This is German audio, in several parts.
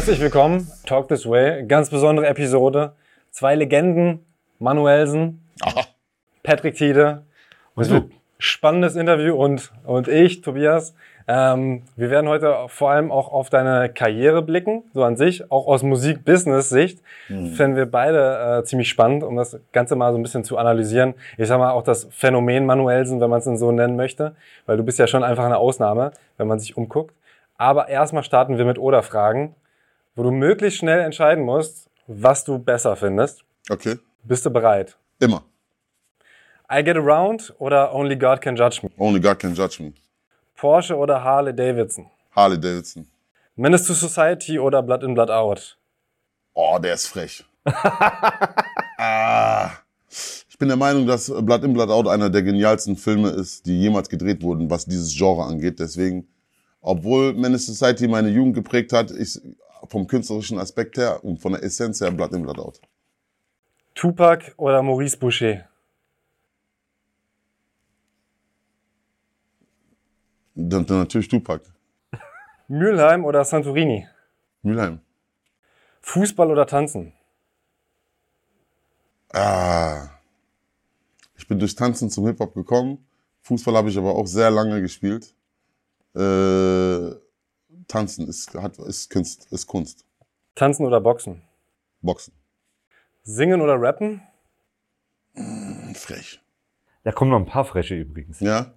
Herzlich willkommen, Talk This Way. Ganz besondere Episode. Zwei Legenden, Manuelsen, Aha. Patrick Tiede. Es wird ein spannendes Interview und, und ich, Tobias. Ähm, wir werden heute vor allem auch auf deine Karriere blicken, so an sich, auch aus Musik-Business-Sicht. Mhm. Fänden wir beide äh, ziemlich spannend, um das Ganze mal so ein bisschen zu analysieren. Ich sag mal auch das Phänomen Manuelsen, wenn man es denn so nennen möchte, weil du bist ja schon einfach eine Ausnahme, wenn man sich umguckt. Aber erstmal starten wir mit Oder-Fragen, wo du möglichst schnell entscheiden musst, was du besser findest. Okay. Bist du bereit? Immer. I Get Around oder Only God Can Judge Me? Only God can judge me. Porsche oder Harley Davidson? Harley Davidson. Menace to Society oder Blood in Blood Out? Oh, der ist frech. ah. Ich bin der Meinung, dass Blood in Blood Out einer der genialsten Filme ist, die jemals gedreht wurden, was dieses Genre angeht. Deswegen, obwohl Menace Society meine Jugend geprägt hat, ich vom künstlerischen Aspekt her und von der Essenz her Blood in Blood Out. Tupac oder Maurice Boucher? Dann, dann natürlich Tupac. Mülheim oder Santorini? Mülheim. Fußball oder Tanzen? Ah. Ich bin durch Tanzen zum Hip-Hop gekommen. Fußball habe ich aber auch sehr lange gespielt. Äh, Tanzen ist, hat, ist, Kunst, ist Kunst. Tanzen oder Boxen? Boxen. Singen oder Rappen? Frech. Da kommen noch ein paar Freche übrigens. Ja?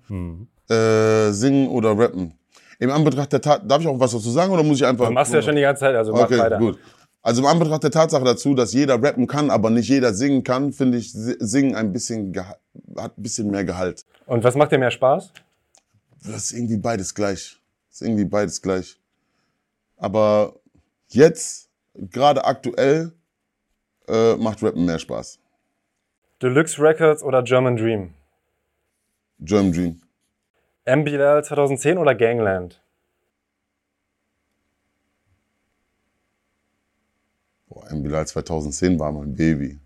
Äh, singen oder rappen. Im Anbetracht der Tat, darf ich auch was dazu sagen oder muss ich einfach. Das machst du ja schon die ganze Zeit, also mach Okay, weiter. gut. Also im Anbetracht der Tatsache dazu, dass jeder rappen kann, aber nicht jeder singen kann, finde ich Si- Singen ein bisschen, hat ein bisschen mehr Gehalt. Und was macht dir mehr Spaß? Das ist irgendwie beides gleich. Das ist irgendwie beides gleich. Aber jetzt, gerade aktuell, äh, macht Rappen mehr Spaß. Deluxe Records oder German Dream? German Dream. MBL 2010 oder Gangland? Boah, M. Bilal 2010 war mein Baby.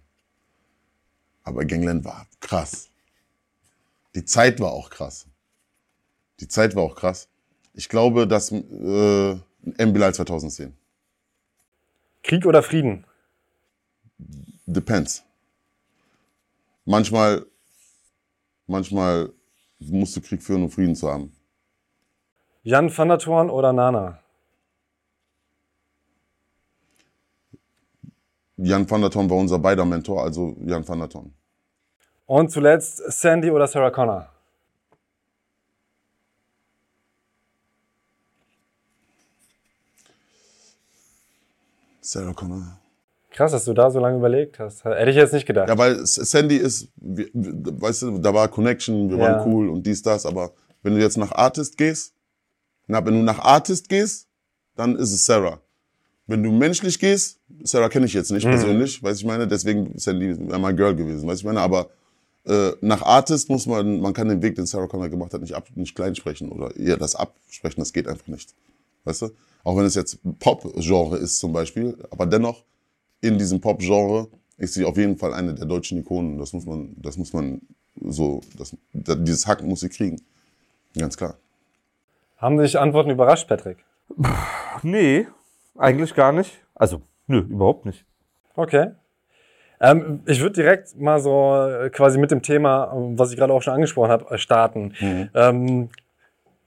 Aber Gangland war krass. Die Zeit war auch krass. Die Zeit war auch krass. Ich glaube, dass äh, M. Bilal 2010. Krieg oder Frieden? Depends. Manchmal, manchmal musst du Krieg führen, um Frieden zu haben. Jan van der Toorn oder Nana? Jan van der Ton war unser beider Mentor, also Jan van der Ton. Und zuletzt Sandy oder Sarah Connor? Sarah Connor. Krass, dass du da so lange überlegt hast. Hätte ich jetzt nicht gedacht. Ja, weil Sandy ist, weißt du, da war Connection, wir Ja. waren cool und dies, das, aber wenn du jetzt nach Artist gehst, na, wenn du nach Artist gehst, dann ist es Sarah. Wenn du menschlich gehst, Sarah kenne ich jetzt nicht persönlich, weiß ich meine, deswegen ist Sandy mein Girl gewesen, weiß ich meine, aber äh, nach Artist muss man, man kann den Weg, den Sarah Connor gemacht hat, nicht, ab, nicht klein sprechen oder ihr das absprechen, das geht einfach nicht. Weißt du? Auch wenn es jetzt Pop-Genre ist zum Beispiel, aber dennoch in diesem Pop-Genre ist sie auf jeden Fall eine der deutschen Ikonen. Das muss man, das muss man so, das, da- dieses Hack muss sie kriegen. Ganz klar. Haben dich Antworten überrascht, Patrick? Nee, eigentlich gar nicht. Also, nö, überhaupt nicht. Okay. Ähm, ich würde direkt mal so äh, quasi mit dem Thema, was ich gerade auch schon angesprochen habe, äh, starten. Ähm,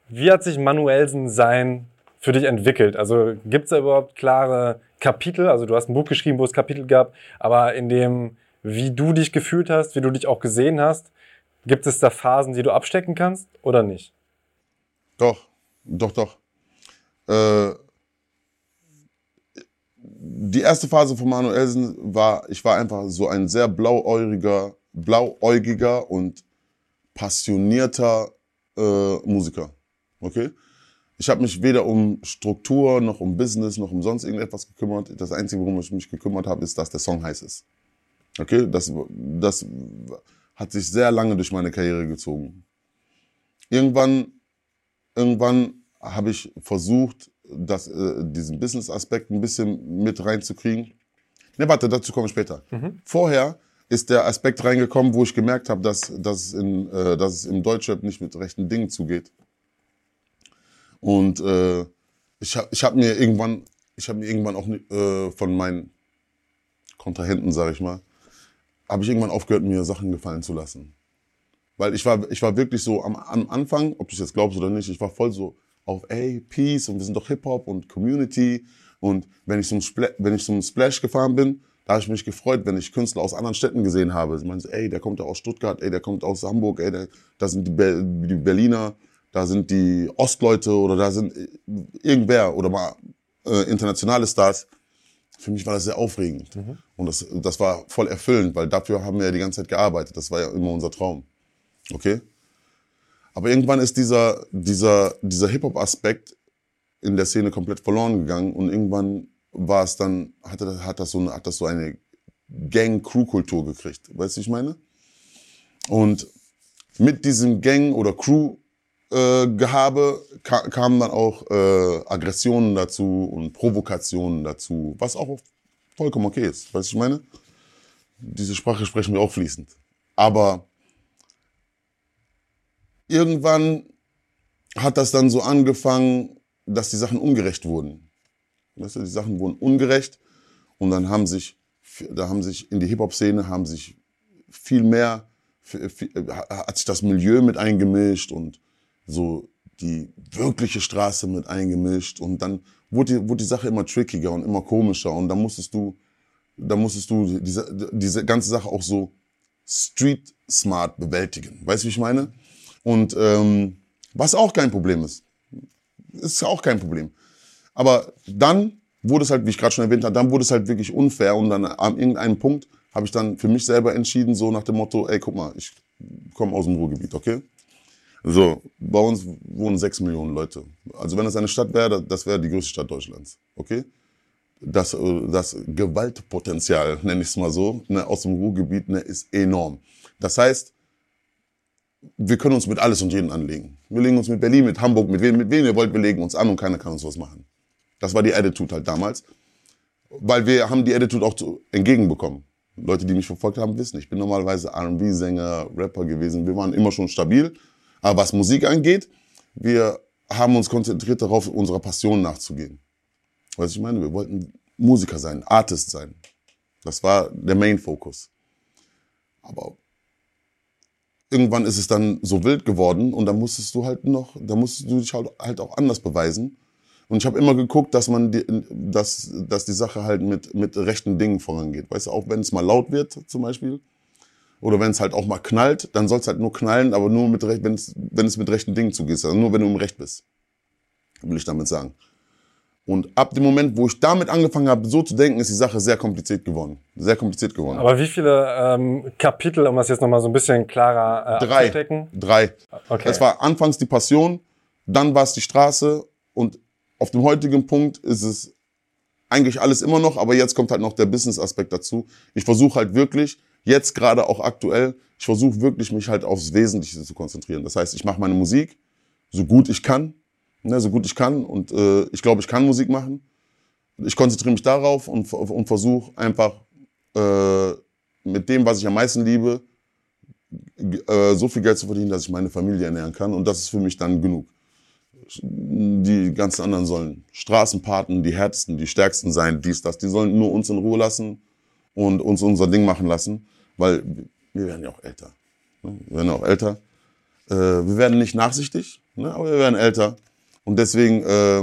wie hat sich Manuelsen sein für dich entwickelt? Also gibt es da überhaupt klare Kapitel? Also du hast ein Buch geschrieben, wo es Kapitel gab, aber in dem, wie du dich gefühlt hast, wie du dich auch gesehen hast, gibt es da Phasen, die du abstecken kannst oder nicht? Doch, doch, doch. Äh, die erste Phase von Manuelsen war, ich war einfach so ein sehr blauäugiger, blauäugiger und passionierter äh, Musiker. Okay? Ich habe mich weder um Struktur noch um Business noch um sonst irgendetwas gekümmert. Das Einzige, worum ich mich gekümmert habe, ist, dass der Song heiß ist. Okay? Das, das hat sich sehr lange durch meine Karriere gezogen. Irgendwann irgendwann habe ich versucht, das, äh, diesen Business-Aspekt ein bisschen mit reinzukriegen. Ne, warte, dazu komme ich später. Vorher ist der Aspekt reingekommen, wo ich gemerkt habe, dass, dass, es in, äh, dass es im Deutschrap nicht mit rechten Dingen zugeht. Und äh, ich habe ich hab mir irgendwann ich habe mir irgendwann auch äh, von meinen Kontrahenten, sage ich mal, habe ich irgendwann aufgehört, mir Sachen gefallen zu lassen. Weil ich war, ich war wirklich so am, am Anfang, ob du es jetzt glaubst oder nicht, ich war voll so auf, ey, Peace und wir sind doch Hip-Hop und Community. Und wenn ich, zum wenn ich zum Splash gefahren bin, da habe ich mich gefreut, wenn ich Künstler aus anderen Städten gesehen habe. Ich meine, ey, der kommt ja aus Stuttgart, ey, der kommt aus Hamburg, ey, der, da sind die, Be die Berliner, da sind die Ostleute oder da sind irgendwer oder mal äh, internationale Stars. Für mich war das sehr aufregend. Mhm. Und das, das war voll erfüllend, weil dafür haben wir ja die ganze Zeit gearbeitet. Das war ja immer unser Traum. Okay? Aber irgendwann ist dieser, dieser, dieser Hip-Hop-Aspekt in der Szene komplett verloren gegangen und irgendwann war es dann, hat, hat, das, so eine, hat das so eine Gang-Crew-Kultur gekriegt. Weißt du, ich meine? Und mit diesem Gang- oder Crew-Gehabe äh, ka kamen dann auch äh, Aggressionen dazu und Provokationen dazu, was auch vollkommen okay ist. Weißt du, ich meine? Diese Sprache sprechen wir auch fließend. Aber irgendwann hat das dann so angefangen, dass die Sachen ungerecht wurden. Weißt du, die Sachen wurden ungerecht und dann haben sich, da haben sich in die Hip-Hop-Szene haben sich viel mehr, hat sich das Milieu mit eingemischt und so die wirkliche Straße mit eingemischt und dann wurde die, wurde die Sache immer trickiger und immer komischer und dann musstest du, dann musstest du diese, diese ganze Sache auch so street smart bewältigen. Weißt du, wie ich meine? Und ähm, was auch kein Problem ist. Ist auch kein Problem. Aber dann wurde es halt, wie ich gerade schon erwähnt habe, dann wurde es halt wirklich unfair und dann an irgendeinem Punkt habe ich dann für mich selber entschieden, so nach dem Motto, ey, guck mal, ich komme aus dem Ruhrgebiet, okay? So, bei uns wohnen sechs Millionen Leute. Also wenn das eine Stadt wäre, das wäre die größte Stadt Deutschlands, okay? Das, äh, das Gewaltpotenzial, nenne ich es mal so, ne, aus dem Ruhrgebiet ne, ist enorm. Das heißt, wir können uns mit alles und jedem anlegen. Wir legen uns mit Berlin, mit Hamburg, mit wem, mit wem ihr wollt, wir legen uns an und keiner kann uns was machen. Das war die Attitude halt damals. Weil wir haben die Attitude auch zu, entgegenbekommen. Leute, die mich verfolgt haben, wissen, ich bin normalerweise R&B-Sänger, Rapper gewesen. Wir waren immer schon stabil. Aber was Musik angeht, wir haben uns konzentriert darauf, unserer Passion nachzugehen. Weißt du, ich meine? Wir wollten Musiker sein, Artist sein. Das war der Main Focus. Aber irgendwann ist es dann so wild geworden und da musstest du halt noch, da musstest du dich halt, halt auch anders beweisen. Und ich habe immer geguckt, dass man die, dass, dass die Sache halt mit, mit rechten Dingen vorangeht. Weißt du, auch wenn es mal laut wird zum Beispiel, oder wenn es halt auch mal knallt, dann soll es halt nur knallen, aber nur mit wenn es wenn es mit rechten Dingen zugeht, also nur wenn du im Recht bist, will ich damit sagen. Und ab dem Moment, wo ich damit angefangen habe, so zu denken, ist die Sache sehr kompliziert geworden. Sehr kompliziert geworden. Aber wie viele ähm, Kapitel, um das jetzt nochmal so ein bisschen klarer äh, Drei. abzustecken? Drei. Okay. Es war anfangs die Passion, dann war es die Straße und auf dem heutigen Punkt ist es eigentlich alles immer noch, aber jetzt kommt halt noch der Business-Aspekt dazu. Ich versuche halt wirklich, jetzt gerade auch aktuell, ich versuche wirklich mich halt aufs Wesentliche zu konzentrieren. Das heißt, ich mache meine Musik so gut ich kann ne, so gut ich kann. Und äh, ich glaube, ich kann Musik machen. Ich konzentriere mich darauf und, und versuche einfach äh, mit dem, was ich am meisten liebe, äh, so viel Geld zu verdienen, dass ich meine Familie ernähren kann. Und das ist für mich dann genug. Die ganzen anderen sollen Straßenpaten, die härtesten, die stärksten sein, dies, das. Die sollen nur uns in Ruhe lassen und uns unser Ding machen lassen, weil wir werden ja auch älter. Ne? Wir werden ja auch älter. Äh, wir werden nicht nachsichtig, ne? aber wir werden älter. Und deswegen äh,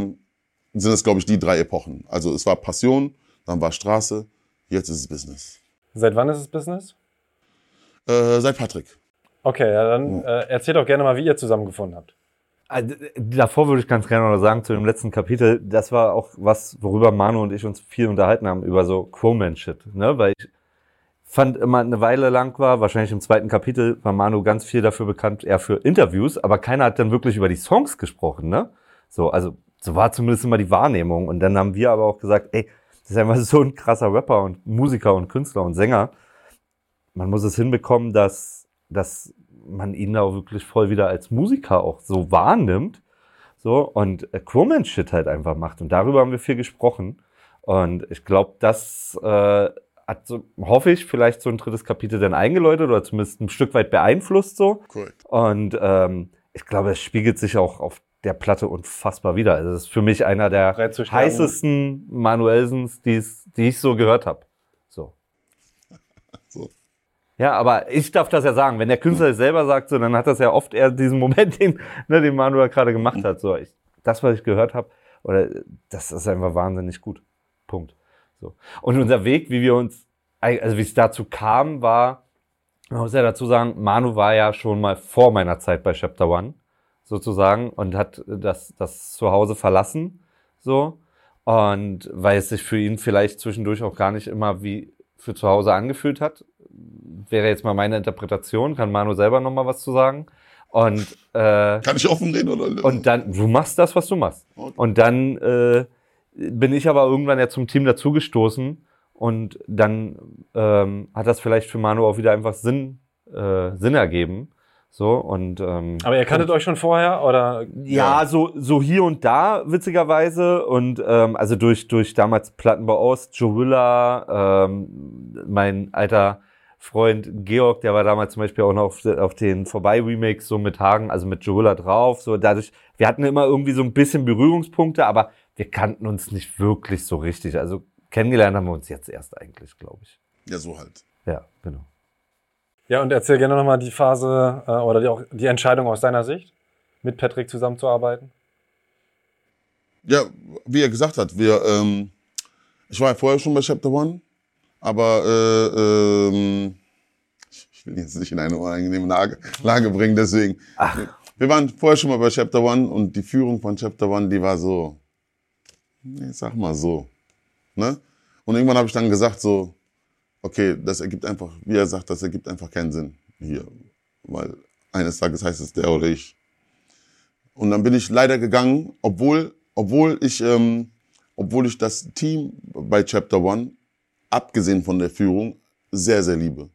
sind es, glaube ich, die drei Epochen. Also es war Passion, dann war Straße, jetzt ist es Business. Seit wann ist es Business? Äh, seit Patrick. Okay, ja, dann äh, erzählt doch gerne mal, wie ihr zusammengefunden habt. Also, davor würde ich ganz gerne noch sagen, zu dem letzten Kapitel, das war auch was, worüber Manu und ich uns viel unterhalten haben, über so Crowman-Shit. Ne? Weil ich fand immer eine Weile lang war, wahrscheinlich im zweiten Kapitel, war Manu ganz viel dafür bekannt, eher für Interviews, aber keiner hat dann wirklich über die Songs gesprochen, ne? So, also so war zumindest immer die Wahrnehmung. Und dann haben wir aber auch gesagt, ey, das ist einfach so ein krasser Rapper und Musiker und Künstler und Sänger. Man muss es hinbekommen, dass, dass man ihn da auch wirklich voll wieder als Musiker auch so wahrnimmt. So, und äh, Crewman-Shit halt einfach macht. Und darüber haben wir viel gesprochen. Und ich glaube, das äh, hat so, hoffe ich, vielleicht so ein drittes Kapitel dann eingeläutet oder zumindest ein Stück weit beeinflusst so. Korrekt. Und ähm, ich glaube, es spiegelt sich auch auf der Platte unfassbar wieder. Also das ist für mich einer der heißesten Manuelsens, die ich so gehört habe. So. So. Ja, aber ich darf das ja sagen. Wenn der Künstler es selber sagt, so, dann hat das ja oft eher diesen Moment, den, ne, den Manuel gerade gemacht hat. So, ich, das, was ich gehört habe, oder das ist einfach wahnsinnig gut. Punkt. So. Und unser Weg, wie wir uns, also wie es dazu kam, war, man muss ja dazu sagen, Manu war ja schon mal vor meiner Zeit bei Chapter One, sozusagen, und hat das, das Zuhause verlassen, so. Und weil es sich für ihn vielleicht zwischendurch auch gar nicht immer wie für zu Hause angefühlt hat, wäre jetzt mal meine Interpretation, kann Manu selber nochmal was zu sagen. Und, äh, Kann ich offen reden oder? und dann, du machst das, was du machst. Okay. Und dann äh, bin ich aber irgendwann ja zum Team dazugestoßen und dann ähm, hat das vielleicht für Manu auch wieder einfach Sinn, äh, Sinn ergeben. So und ähm, Aber ihr kanntet euch schon vorher oder? ja, so, so hier und da, witzigerweise. Und ähm, also durch, durch damals Plattenbau Ost, Joe Willer, ähm, mein alter Freund Georg, der war damals zum Beispiel auch noch auf, auf den Vorbei-Remix so mit Hagen, also mit Joe Willer drauf. So dadurch, wir hatten immer irgendwie so ein bisschen Berührungspunkte, aber wir kannten uns nicht wirklich so richtig. Also kennengelernt haben wir uns jetzt erst eigentlich, glaube ich. Ja, so halt. Ja, genau. Ja, und erzähl gerne nochmal die Phase äh, oder die, auch die Entscheidung aus deiner Sicht, mit Patrick zusammenzuarbeiten. Ja, wie er gesagt hat, wir, ähm, ich war ja vorher schon bei Chapter One, aber äh, ähm, ich ich will jetzt nicht in eine unangenehme Lage, Lage bringen, deswegen. Wir waren vorher schon mal bei Chapter One und die Führung von Chapter One, die war so, nee, sag mal so, ne? Und irgendwann habe ich dann gesagt so, okay, das ergibt einfach, wie er sagt, das ergibt einfach keinen Sinn hier, weil eines Tages heißt es der oder ich. Und dann bin ich leider gegangen, obwohl, obwohl ich, ähm, obwohl ich das Team bei Chapter One, abgesehen von der Führung, sehr, sehr liebe.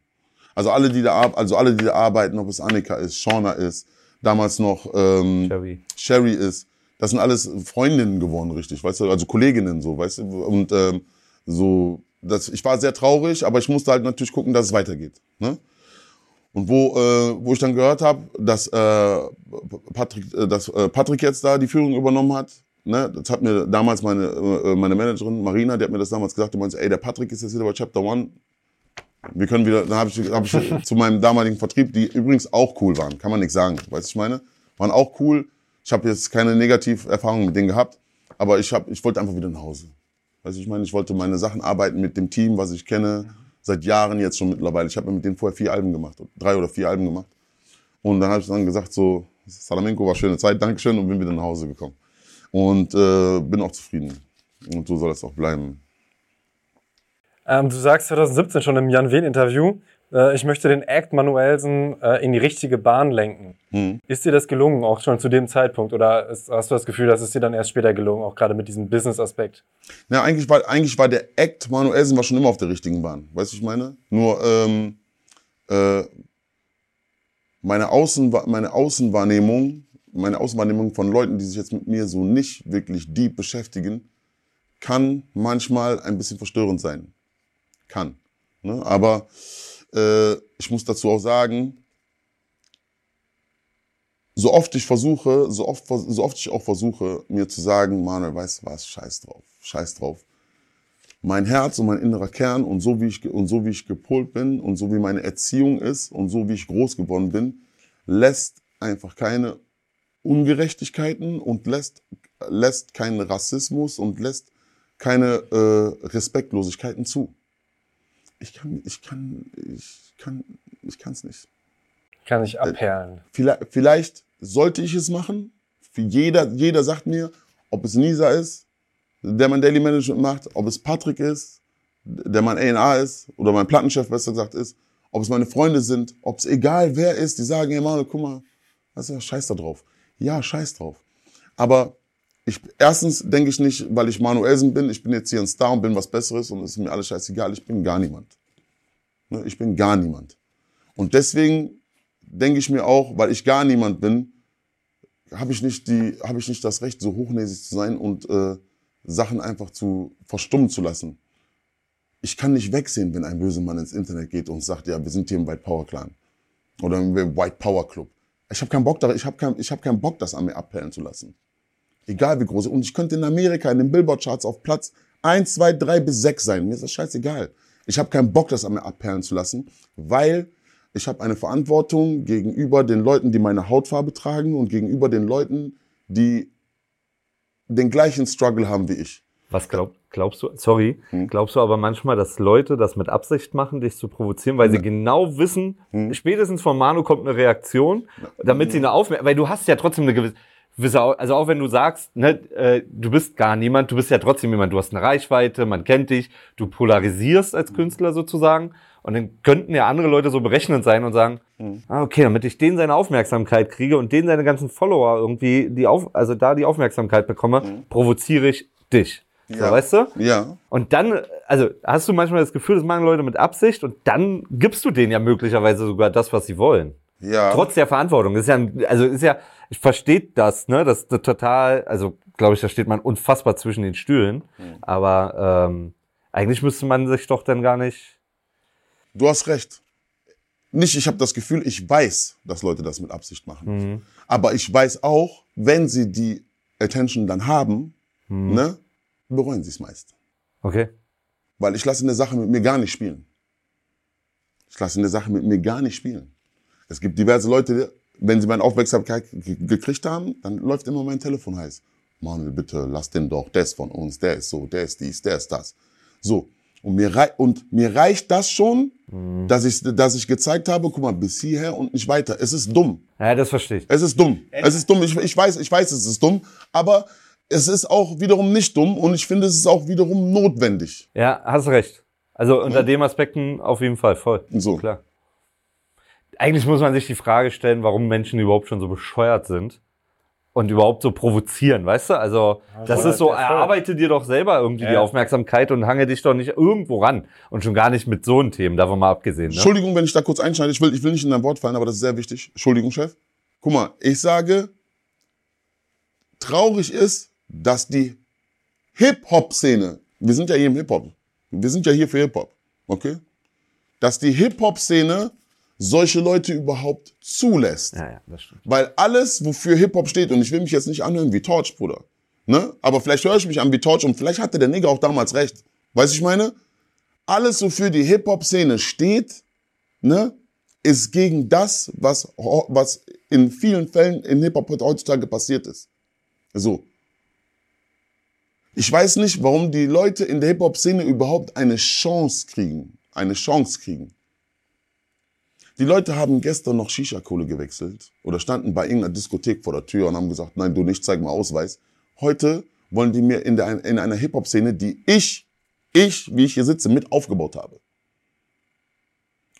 Also alle, die da, also alle, die da arbeiten, ob es Annika ist, Shauna ist, damals noch ähm, Sherry. Sherry ist, das sind alles Freundinnen geworden, richtig, weißt du, also Kolleginnen so, weißt du, und ähm, so, das, ich war sehr traurig, aber ich musste halt natürlich gucken, dass es weitergeht, ne? Und wo, äh, wo ich dann gehört habe, dass, äh, Patrick, äh, dass äh, Patrick jetzt da die Führung übernommen hat, ne, das hat mir damals meine, äh, meine Managerin Marina, die hat mir das damals gesagt, die meinte, ey, der Patrick ist jetzt wieder bei Chapter One. Wir können wieder, dann habe ich, hab ich zu meinem damaligen Vertrieb, die übrigens auch cool waren, kann man nichts sagen, weißt du, ich meine, waren auch cool. Ich habe jetzt keine Negativerfahrungen mit denen gehabt, aber ich hab, ich wollte einfach wieder nach Hause. Weißt du, ich meine, ich wollte meine Sachen arbeiten mit dem Team, was ich kenne, seit Jahren jetzt schon mittlerweile. Ich habe mit denen vorher vier Alben gemacht, drei oder vier Alben gemacht. Und dann habe ich dann gesagt so, Salamenko war schöne Zeit, Dankeschön und bin wieder nach Hause gekommen. Und äh, bin auch zufrieden. Und so soll es auch bleiben. Ähm, du sagst 2017 schon im Jan Wehn-Interview, äh, ich möchte den Act Manuelsen äh, in die richtige Bahn lenken. Hm. Ist dir das gelungen, auch schon zu dem Zeitpunkt? Oder ist, hast du das Gefühl, dass es dir dann erst später gelungen, auch gerade mit diesem Business-Aspekt? Na, eigentlich war, eigentlich war der Act Manuelsen war schon immer auf der richtigen Bahn. Weißt du, ich meine? Nur ähm, äh, meine, Außenwa meine Außenwahrnehmung, meine Außenwahrnehmung von Leuten, die sich jetzt mit mir so nicht wirklich deep beschäftigen, kann manchmal ein bisschen verstörend sein. Kann. Ne? Aber äh, ich muss dazu auch sagen, so oft ich versuche, so oft, so oft ich auch versuche, mir zu sagen, Manuel, weißt du was, scheiß drauf, scheiß drauf. Mein Herz und mein innerer Kern und so wie ich, und so wie ich gepolt bin und so wie meine Erziehung ist und so wie ich groß geworden bin, lässt einfach keine Ungerechtigkeiten und lässt, lässt keinen Rassismus und lässt keine äh, Respektlosigkeiten zu. Ich kann, ich kann, ich kann, ich kann es nicht. Kann ich abperlen. Vielleicht, vielleicht sollte ich es machen. Für jeder, jeder sagt mir, ob es Nisa ist, der mein Daily Management macht, ob es Patrick ist, der mein A&R ist, oder mein Plattenchef besser gesagt ist, ob es meine Freunde sind, ob es egal wer ist, die sagen, hey Manuel, guck mal, weißt du, scheiß da drauf. Ja, scheiß drauf. Aber ich, erstens denke ich nicht, weil ich Manuelsen bin, ich bin jetzt hier ein Star und bin was Besseres und es ist mir alles scheißegal, ich bin gar niemand. Ne, Ich bin gar niemand. Und deswegen denke ich mir auch, weil ich gar niemand bin, habe ich nicht die, habe ich nicht das Recht, so hochnäsig zu sein und äh, Sachen einfach zu verstummen zu lassen. Ich kann nicht wegsehen, wenn ein böser Mann ins Internet geht und sagt, ja, wir sind hier im White Power Clan oder im White Power Club. Ich habe keinen Bock, ich habe kein, ich hab keinen Bock, das an mir abperlen zu lassen. Egal wie groß. Und ich könnte in Amerika in den Billboard-Charts auf Platz 1, 2, 3 bis 6 sein. Mir ist das scheißegal. Ich habe keinen Bock, das an mir abperlen zu lassen, weil ich habe eine Verantwortung gegenüber den Leuten, die meine Hautfarbe tragen und gegenüber den Leuten, die den gleichen Struggle haben wie ich. Was glaub, glaubst du, sorry, Hm. glaubst du aber manchmal, dass Leute das mit Absicht machen, dich zu provozieren, weil sie genau wissen, Hm. spätestens von Manu kommt eine Reaktion, damit sie eine Aufmerksamkeit, weil du hast ja trotzdem eine gewisse, also auch wenn du sagst, ne, äh, du bist gar niemand, du bist ja trotzdem jemand, du hast eine Reichweite, man kennt dich, du polarisierst als Künstler sozusagen und dann könnten ja andere Leute so berechnend sein und sagen, Hm. ah, okay, damit ich den seine Aufmerksamkeit kriege und den seine ganzen Follower irgendwie, die auf, also da die Aufmerksamkeit bekomme, provoziere ich dich. So. Ja. weißt du? Ja, Und dann, also hast du manchmal das Gefühl, das machen Leute mit Absicht und dann gibst du denen ja möglicherweise sogar das, was sie wollen. ja. Trotz der Verantwortung. Das ist ja, also ist ja, ich verstehe das, ne? Das ist total, also glaube ich, da steht man unfassbar zwischen den Stühlen. Aber ähm, eigentlich müsste man sich doch dann gar nicht. Du hast recht. Nicht, ich habe das Gefühl, ich weiß, dass Leute das mit Absicht machen. Mhm. Aber ich weiß auch, wenn sie die Attention dann haben, Mhm. ne, bereuen sie es meist. Okay. Weil ich lasse eine Sache mit mir gar nicht spielen. Ich lasse eine Sache mit mir gar nicht spielen. Es gibt diverse Leute, wenn sie meine Aufmerksamkeit ge- gekriegt haben, dann läuft immer mein Telefon heiß. Manuel, bitte, lass den doch, der ist von uns, der ist so, der ist dies, der ist das. So. Und mir, rei und mir reicht das schon, dass, ich, dass ich gezeigt habe, guck mal, bis hierher und nicht weiter. Es ist dumm. Ja, das verstehe ich. Es ist dumm. Es ist dumm. Ich, ich weiß, ich weiß, es ist dumm. Aber es ist auch wiederum nicht dumm und ich finde, es ist auch wiederum notwendig. Ja, hast recht. Also unter dem Aspekten auf jeden Fall voll. So. Klar. Eigentlich muss man sich die Frage stellen, warum Menschen überhaupt schon so bescheuert sind und überhaupt so provozieren, weißt du? Also, das voll, ist so, ja, erarbeite dir doch selber irgendwie die Ja. Aufmerksamkeit und hange dich doch nicht irgendwo ran. Und schon gar nicht mit so einem Themen, davon mal abgesehen. Ne? Entschuldigung, wenn ich da kurz einschneide. Ich will, ich will nicht in dein Wort fallen, aber das ist sehr wichtig. Entschuldigung, Chef. Guck mal, ich sage, traurig ist, dass die Hip-Hop-Szene, wir sind ja hier im Hip-Hop, wir sind ja hier für Hip-Hop, okay? Dass die Hip-Hop-Szene solche Leute überhaupt zulässt. Ja, ja, das stimmt. Weil alles, wofür Hip-Hop steht, und ich will mich jetzt nicht anhören wie Torch, Bruder. Ne? Aber vielleicht höre ich mich an wie Torch und vielleicht hatte der Nigger auch damals recht. Weißt du, ich meine? Alles, wofür die Hip-Hop-Szene steht, ne, ist gegen das, was, was in vielen Fällen in Hip-Hop heutzutage passiert ist. So. Ich weiß nicht, warum die Leute in der Hip-Hop-Szene überhaupt eine Chance kriegen. Eine Chance kriegen. Die Leute haben gestern noch Shisha-Kohle gewechselt oder standen bei irgendeiner Diskothek vor der Tür und haben gesagt, nein, du nicht, zeig mal Ausweis. Heute wollen die mir in, der, in einer Hip-Hop-Szene, die ich, ich, wie ich hier sitze, mit aufgebaut habe.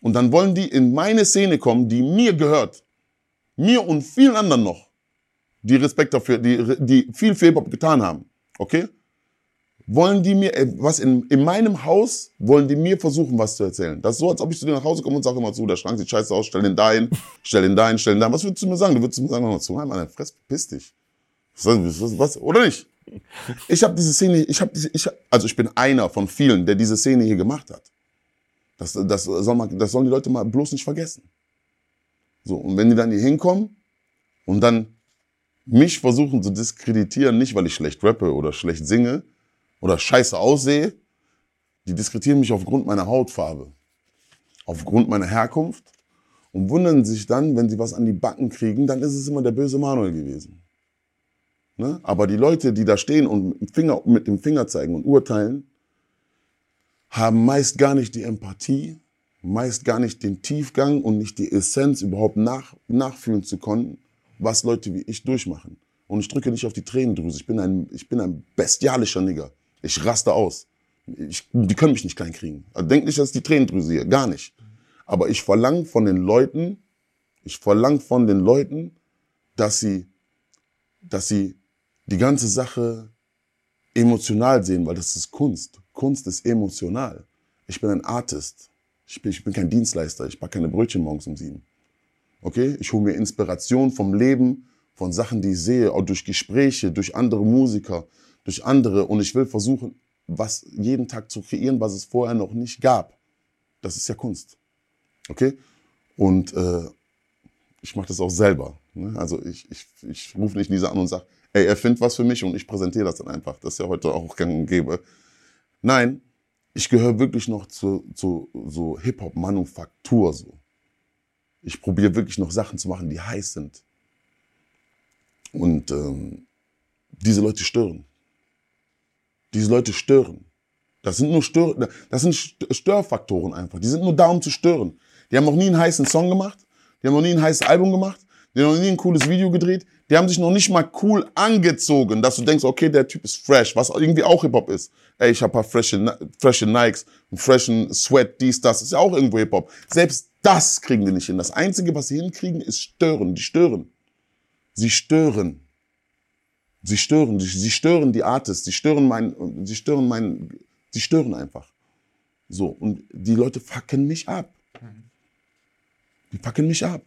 Und dann wollen die in meine Szene kommen, die mir gehört. Mir und vielen anderen noch, die Respekt dafür, die, die viel für Hip-Hop getan haben. Okay? Wollen die mir, äh, was in, in meinem Haus, wollen die mir versuchen, was zu erzählen. Das ist so, als ob ich zu dir nach Hause komme und sage immer zu, der Schrank sieht scheiße aus, stell den dahin, stell den dahin, stell den dahin. Was würdest du mir sagen? Du würdest mir sagen, mal zu, Mann, Fress, piss dich. Was, was, was, oder nicht? Ich habe diese Szene, ich habe diese, ich, also ich bin einer von vielen, der diese Szene hier gemacht hat. Das, das, soll man, das sollen die Leute mal bloß nicht vergessen. So, und wenn die dann hier hinkommen und dann mich versuchen zu diskreditieren, nicht weil ich schlecht rappe oder schlecht singe oder scheiße aussehe, die diskreditieren mich aufgrund meiner Hautfarbe, aufgrund meiner Herkunft und wundern sich dann, wenn sie was an die Backen kriegen, dann ist es immer der böse Manuel gewesen. Ne? Aber die Leute, die da stehen und mit dem, Finger, mit dem Finger zeigen und urteilen, haben meist gar nicht die Empathie, meist gar nicht den Tiefgang und nicht die Essenz überhaupt nach, nachfühlen zu können, was Leute wie ich durchmachen. Und ich drücke nicht auf die Tränendrüse. Ich bin ein, ich bin ein bestialischer Nigger. Ich raste aus. Ich, die können mich nicht klein kriegen. Also denk nicht, dass die Tränendrüse hier. Gar nicht. Aber ich verlange von den Leuten, ich verlange von den Leuten, dass sie, dass sie die ganze Sache emotional sehen, weil das ist Kunst. Kunst ist emotional. Ich bin ein Artist. Ich bin, ich bin kein Dienstleister. Ich backe keine Brötchen morgens um sieben. Okay? Ich hole mir Inspiration vom Leben, von Sachen, die ich sehe, auch durch Gespräche, durch andere Musiker, durch andere. Und ich will versuchen, was jeden Tag zu kreieren, was es vorher noch nicht gab. Das ist ja Kunst. Okay? Und äh, ich mache das auch selber. Ne? Also ich, ich, ich rufe nicht Nisa an und sage, ey, er findet was für mich und ich präsentiere das dann einfach. Das ist ja heute auch gang und gäbe. Nein, ich gehöre wirklich noch zu, zu so Hip-Hop-Manufaktur. So. Ich probiere wirklich noch Sachen zu machen, die heiß sind. Und ähm, diese Leute stören. Diese Leute stören. Das sind nur Stör, das sind Störfaktoren einfach. Die sind nur da, um zu stören. Die haben noch nie einen heißen Song gemacht. Die haben noch nie ein heißes Album gemacht. Die haben noch nie ein cooles Video gedreht. Die haben sich noch nicht mal cool angezogen, dass du denkst, okay, der Typ ist fresh, was irgendwie auch Hip-Hop ist. Ey, ich hab paar frische, frische Nikes, einen freshen Sweat, dies, das, ist ja auch irgendwo Hip-Hop. Selbst das kriegen die nicht hin. Das Einzige, was sie hinkriegen, ist stören. Die stören. Sie stören. Sie stören. Sie stören die Artists. Sie stören mein, sie stören mein, sie stören einfach. So. Und die Leute fucken mich ab. Die fucken mich ab.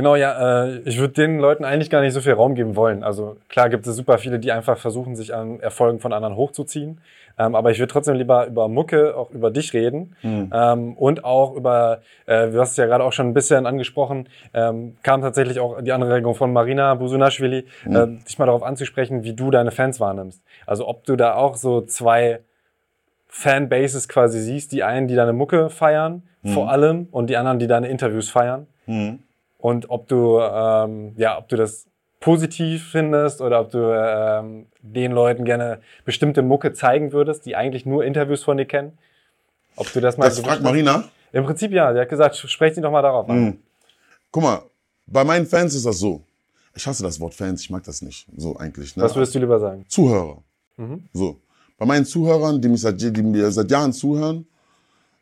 Genau, ja, äh, ich würde den Leuten eigentlich gar nicht so viel Raum geben wollen. Also klar gibt es super viele, die einfach versuchen, sich an Erfolgen von anderen hochzuziehen. Ähm, aber ich würde trotzdem lieber über Mucke, auch über dich reden mhm. ähm, und auch über, äh, du hast es ja gerade auch schon ein bisschen angesprochen, ähm, kam tatsächlich auch die Anregung von Marina Busunashvili, mhm. äh, dich mal darauf anzusprechen, wie du deine Fans wahrnimmst. Also ob du da auch so zwei Fanbases quasi siehst, die einen, die deine Mucke feiern, mhm. vor allem, und die anderen, die deine Interviews feiern. Mhm. Und ob du, ähm, ja, ob du das positiv findest oder ob du ähm, den Leuten gerne bestimmte Mucke zeigen würdest, die eigentlich nur Interviews von dir kennen. Ob du das mal Das so fragt Marina? Im Prinzip ja. Sie hat gesagt, sprech sie doch mal darauf an. Mhm. Guck mal, bei meinen Fans ist das so. Ich hasse das Wort Fans, ich mag das nicht. So eigentlich. Ne? Was würdest du lieber sagen? Zuhörer. Mhm. So. Bei meinen Zuhörern, die, mich seit, die mir seit Jahren zuhören,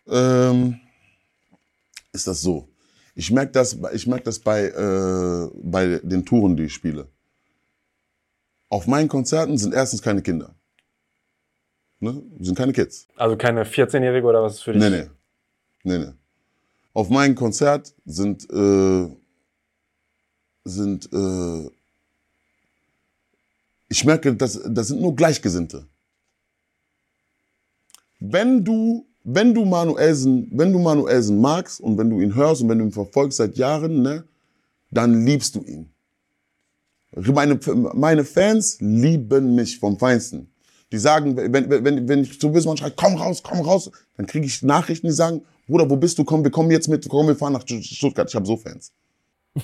ähm, ist das so. Ich merke das, ich merk das bei, äh, bei den Touren, die ich spiele. Auf meinen Konzerten sind erstens keine Kinder. Ne? Sind keine Kids. Also keine 14-Jährige oder was ist für dich? Nee, nee. Nee, nee. Auf meinem Konzert sind, äh, sind, äh, ich merke, das, das sind nur Gleichgesinnte. Wenn du wenn du Manuelsen, wenn du Manuelsen magst und wenn du ihn hörst und wenn du ihn verfolgst seit Jahren, ne, dann liebst du ihn. Meine, meine Fans lieben mich vom Feinsten. Die sagen, wenn, wenn, wenn ich zu Wismar schreibe, komm raus, komm raus, dann kriege ich Nachrichten, die sagen, Bruder, wo bist du? Komm, wir kommen jetzt mit, komm, wir fahren nach Stuttgart. Ich habe so Fans.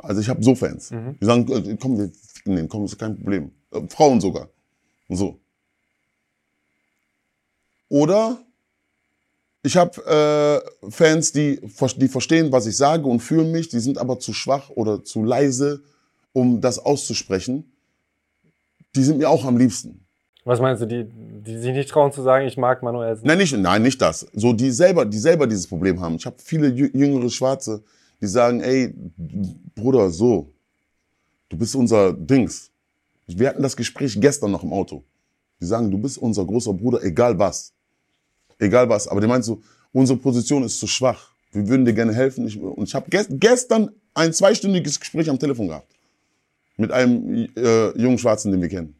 Also ich habe so Fans. Mhm. Die sagen, äh, komm, wir ficken den, komm, ist kein Problem. Äh, Frauen sogar. Und so. Oder ich habe äh, Fans, die, die verstehen, was ich sage und fühlen mich, die sind aber zu schwach oder zu leise, um das auszusprechen. Die sind mir auch am liebsten. Was meinst du, die, die sich nicht trauen zu sagen, ich mag Manuel? Nein, nicht, nein, nicht das. So die selber, die selber dieses Problem haben. Ich habe viele jüngere Schwarze, die sagen, ey, Bruder, so, du bist unser Dings. Wir hatten das Gespräch gestern noch im Auto. Die sagen, du bist unser großer Bruder, egal was egal was. Aber die meinst so, unsere Position ist zu schwach. Wir würden dir gerne helfen. Ich, und ich habe gest, gestern ein zweistündiges Gespräch am Telefon gehabt. Mit einem äh, jungen Schwarzen, den wir kennen.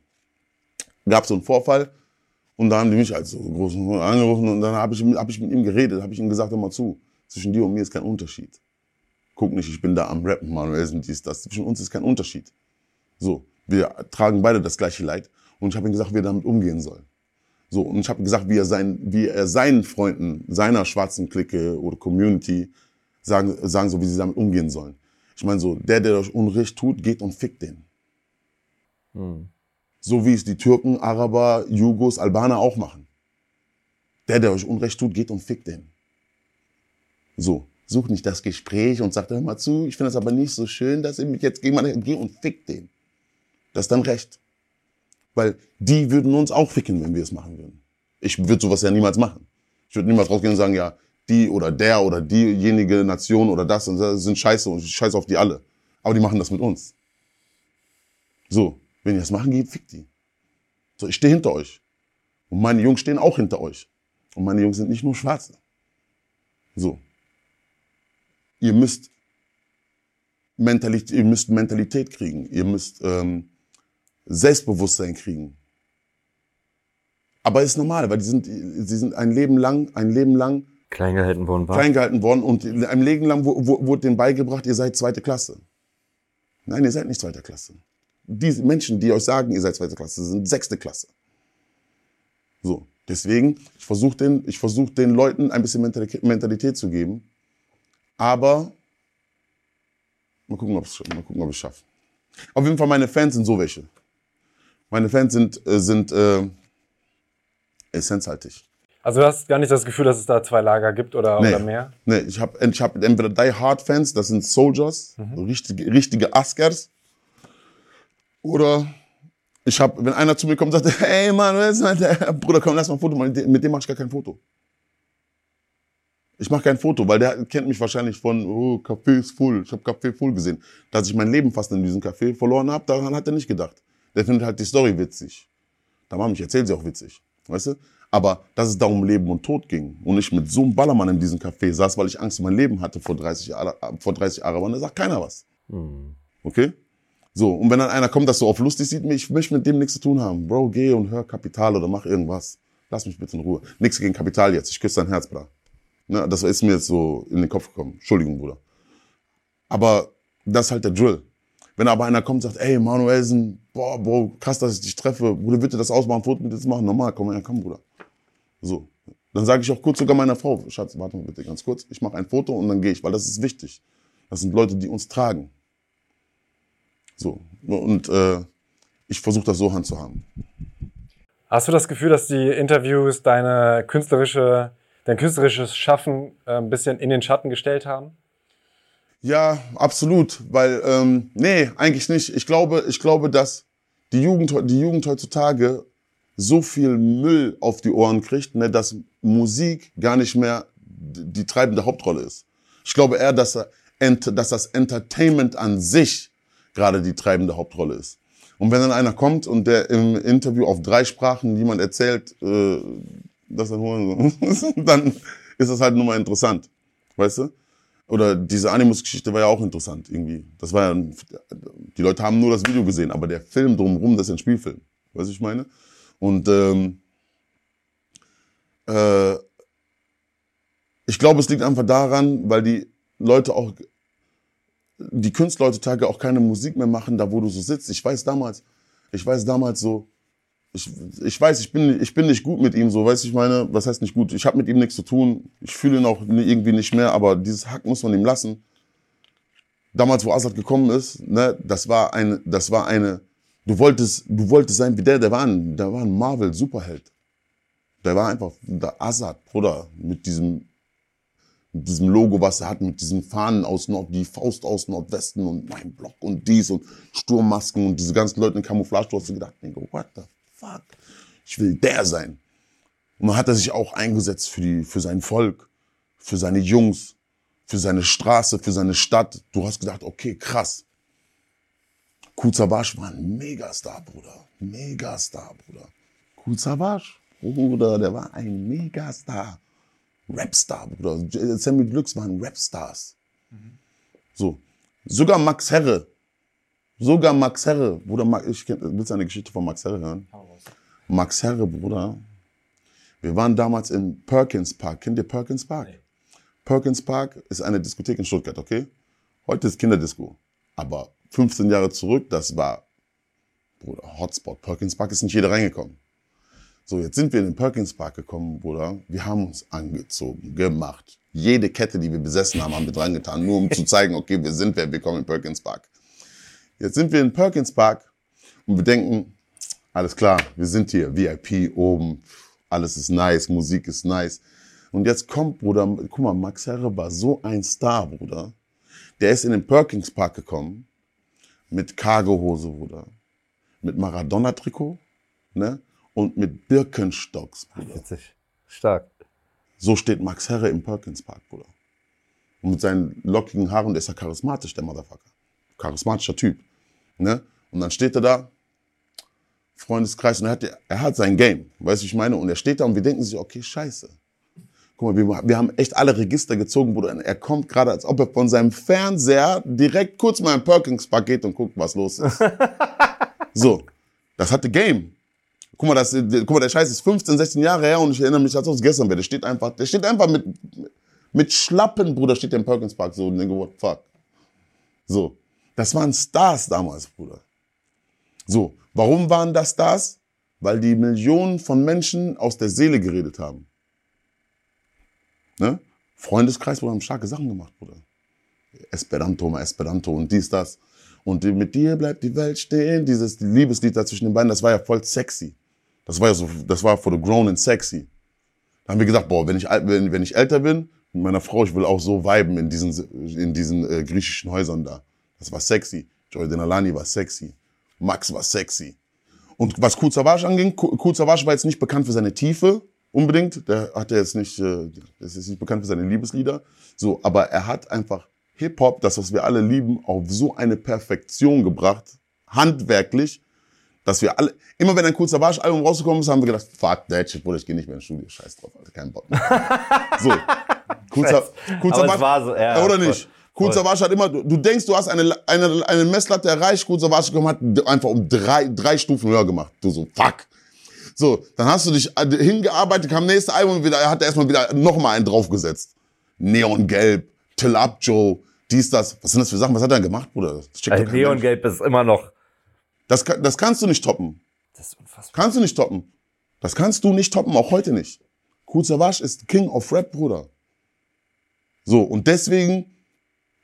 Gab so einen Vorfall. Und da haben die mich als so groß angerufen und dann habe ich, hab ich mit ihm geredet, habe ich ihm gesagt, hör mal zu, zwischen dir und mir ist kein Unterschied. Guck nicht, ich bin da am Rappen, Manuel, dies, das. Zwischen uns ist kein Unterschied. So, wir tragen beide das gleiche Leid. Und ich habe ihm gesagt, wie er damit umgehen soll. So, und ich habe gesagt, wie er, sein, wie er seinen Freunden, seiner schwarzen Clique oder Community sagen, sagen so, wie sie damit umgehen sollen. Ich meine so, der, der euch Unrecht tut, geht und fickt den. Hm. So wie es die Türken, Araber, Jugos, Albaner auch machen. Der, der euch Unrecht tut, geht und fickt den. So, such nicht das Gespräch und sagt, hör mal zu, ich finde das aber nicht so schön, dass ihr mich jetzt gegen meine, geh und fickt den. Das ist dann recht. Weil die würden uns auch ficken, wenn wir es machen würden. Ich würde sowas ja niemals machen. Ich würde niemals rausgehen und sagen, ja, die oder der oder diejenige Nation oder das und das sind scheiße und ich scheiße auf die alle. Aber die machen das mit uns. So, wenn ihr das machen geht, fickt die. So, ich stehe hinter euch. Und meine Jungs stehen auch hinter euch. Und meine Jungs sind nicht nur Schwarze. So. Ihr müsst Mentalität, ihr müsst Mentalität kriegen. Ihr müsst ähm, Selbstbewusstsein kriegen. Aber ist normal, weil die sind, sie sind ein Leben lang, ein Leben lang Klein gehalten worden war. klein gehalten worden und in einem Leben lang wurde denen beigebracht, ihr seid zweite Klasse. Nein, ihr seid nicht zweite Klasse. Diese Menschen, die euch sagen, ihr seid zweite Klasse, sind sechste Klasse. So, deswegen, ich versuche den, ich versuch den Leuten ein bisschen Mentalität, zu geben, aber mal gucken, ob ich mal gucken, ob ich schaffe. Auf jeden Fall, meine Fans sind so welche. Meine Fans sind, äh, sind äh, essenzhaltig. Also du hast gar nicht das Gefühl, dass es da zwei Lager gibt oder, Nee. oder mehr? Nee, ich habe ich hab entweder Die Hard Fans, das sind Soldiers, richtige, richtige Askers. Oder ich habe, wenn einer zu mir kommt und sagt, hey Mann, wer ist denn der? Bruder, komm, lass mal ein Foto machen. Mit dem mache ich gar kein Foto. Ich mache kein Foto, weil der kennt mich wahrscheinlich von, oh, Café ist full. Ich habe Café full gesehen. Dass ich mein Leben fast in diesem Café verloren habe, daran hat er nicht gedacht. Der findet halt die Story witzig. Da Mama, ich erzähle sie auch witzig. Weißt du? Aber dass es da um Leben und Tod ging und ich mit so einem Ballermann in diesem Café saß, weil ich Angst um mein Leben hatte vor 30 Jahren, vor 30 Jahren, aber da sagt keiner was. Okay? So, und wenn dann einer kommt, das so auf lustig sieht, ich möchte mit dem nichts zu tun haben. Bro, geh und hör Kapital oder mach irgendwas. Lass mich bitte in Ruhe. Nichts gegen Kapital jetzt. Ich küsse dein Herz, Bra. Ne, das ist mir jetzt so in den Kopf gekommen. Entschuldigung, Bruder. Aber das ist halt der Drill. Wenn aber einer kommt und sagt, ey, Manuelsen, boah, Bro, krass, dass ich dich treffe. Bruder, bitte das ausmachen, Foto mit dir zu machen. Normal, komm her, komm, Bruder. So. Dann sage ich auch kurz sogar meiner Frau, Schatz, warte mal bitte ganz kurz. Ich mache ein Foto und dann gehe ich, weil das ist wichtig. Das sind Leute, die uns tragen. So. Und äh, ich versuche das so handzuhaben. Hast du das Gefühl, dass die Interviews deine künstlerische, dein künstlerisches Schaffen äh, ein bisschen in den Schatten gestellt haben? Ja, absolut, weil ähm, nee, eigentlich nicht. Ich glaube, ich glaube, dass die Jugend, die Jugend heutzutage so viel Müll auf die Ohren kriegt, ne, dass Musik gar nicht mehr die treibende Hauptrolle ist. Ich glaube eher, dass, dass das Entertainment an sich gerade die treibende Hauptrolle ist. Und wenn dann einer kommt und der im Interview auf drei Sprachen jemand erzählt, äh, dass er nur dann ist das halt nur mal interessant, weißt du? Oder diese Animus-Geschichte war ja auch interessant irgendwie. Das war ja, ein- die Leute haben nur das Video gesehen, aber der Film drumherum, das ist ein Spielfilm. Weißt ich meine? Und ähm, äh, ich glaube, es liegt einfach daran, weil die Leute auch, die Künstler heutzutage auch keine Musik mehr machen, da wo du so sitzt. Ich weiß damals, ich weiß damals so, ich, ich weiß, ich bin, ich bin nicht gut mit ihm, so, weißt du, ich meine, was heißt nicht gut? Ich habe mit ihm nichts zu tun, ich fühle ihn auch irgendwie nicht mehr, aber dieses Hack muss man ihm lassen. Damals, wo Assad gekommen ist, ne, das war eine, das war eine, du wolltest, du wolltest sein wie der, der war ein, der war ein Marvel-Superheld. Der war einfach der Assad, Bruder, mit diesem, mit diesem Logo, was er hat, mit diesen Fahnen aus Nord, die Faust aus Nordwesten und mein Block und dies und Sturmmasken und diese ganzen Leute in Camouflage. Du hast dir gedacht, what the fuck? Ich will der sein. Und dann hat er sich auch eingesetzt für, die, für sein Volk, für seine Jungs, für seine Straße, für seine Stadt. Du hast gedacht, okay, krass. Kuzabash war ein Megastar, Bruder. Megastar, Bruder. Kuzabash, Bruder, der war ein Megastar. Rapstar, Bruder. Sammy Deluxe waren Rapstars. So. Sogar Max Herre. Sogar Max Herre. Bruder, ich kenn, willst du eine Geschichte von Max Herre hören? Max Herre, Bruder. Wir waren damals im Perkins Park. Kennt ihr Perkins Park? Perkins Park ist eine Diskothek in Stuttgart, okay? Heute ist Kinderdisco. Aber 15 Jahre zurück, das war, Bruder, Hotspot. Perkins Park ist nicht jeder reingekommen. So, jetzt sind wir in den Perkins Park gekommen, Bruder. Wir haben uns angezogen, gemacht. Jede Kette, die wir besessen haben, haben wir dran getan, nur um zu zeigen, okay, wir sind wer, wir kommen in Perkins Park. Jetzt sind wir in Perkins Park und wir denken, alles klar, wir sind hier, VIP oben, alles ist nice, Musik ist nice. Und jetzt kommt, Bruder, guck mal, Max Herre war so ein Star, Bruder. Der ist in den Perkins Park gekommen, mit Cargohose, Bruder, mit Maradona-Trikot, ne? Und mit Birkenstocks, Bruder. Witzig. Stark. So steht Max Herre im Perkins Park, Bruder. Und mit seinen lockigen Haaren, der ist ja charismatisch, der Motherfucker. Charismatischer Typ. Ne? Und dann steht er da, Freundeskreis, und er hat, er hat sein Game, weißt du, ich meine? Und er steht da und wir denken sich, okay, scheiße. Guck mal, wir, wir haben echt alle Register gezogen, Bruder. Und er kommt gerade, als ob er von seinem Fernseher direkt kurz mal im Perkins Park geht und guckt, was los ist. so, das hatte Game. Guck mal, das, guck mal, der Scheiß ist 15, 16 Jahre her und ich erinnere mich, als ob es gestern wäre. Der steht einfach, der steht einfach mit, mit Schlappen, Bruder, steht der im Perkins Park so und denke, what the fuck. So. Das waren Stars damals, Bruder. So. Warum waren das Stars? Weil die Millionen von Menschen aus der Seele geredet haben. Ne? Freundeskreis, Bruder, haben starke Sachen gemacht, Bruder. Esperanto, mal Esperanto und dies, das. Und mit dir bleibt die Welt stehen. Dieses Liebeslied da zwischen den beiden, das war ja voll sexy. Das war ja so, das war for the grown and sexy. Da haben wir gesagt, boah, wenn ich, wenn, wenn ich älter bin, mit meiner Frau, ich will auch so viben in diesen, in diesen äh, griechischen Häusern da. Das war sexy. Joy Denalani war sexy. Max war sexy. Und was Savage anging, Savage war jetzt nicht bekannt für seine Tiefe, unbedingt. Der hat jetzt nicht, äh, ist jetzt nicht bekannt für seine Liebeslieder. So, aber er hat einfach Hip-Hop, das, was wir alle lieben, auf so eine Perfektion gebracht, handwerklich, dass wir alle, immer wenn ein Cool Savage Album rausgekommen ist, haben wir gedacht, fuck that shit, Bruder, ich gehe nicht mehr ins Studio, scheiß drauf, Alter, kein Bock mehr. so. Cool Savage, war so, ja, oder nicht? Cool Savage hat immer, du denkst, du hast eine, eine, eine Messlatte erreicht, Cool Savage hat einfach um drei, drei Stufen höher gemacht. Du so, fuck. So, dann hast du dich äh, hingearbeitet, kam nächste Album und wieder, er hat erstmal wieder nochmal einen draufgesetzt. Neongelb, Till Up Joe, dies, das. Was sind das für Sachen? Was hat er denn gemacht, Bruder? Also Neongelb ist immer noch. Das, das kannst du nicht toppen. Das ist unfassbar. Kannst du nicht toppen. Das kannst du nicht toppen, auch heute nicht. Kool Savage ist King of Rap, Bruder. So, und deswegen,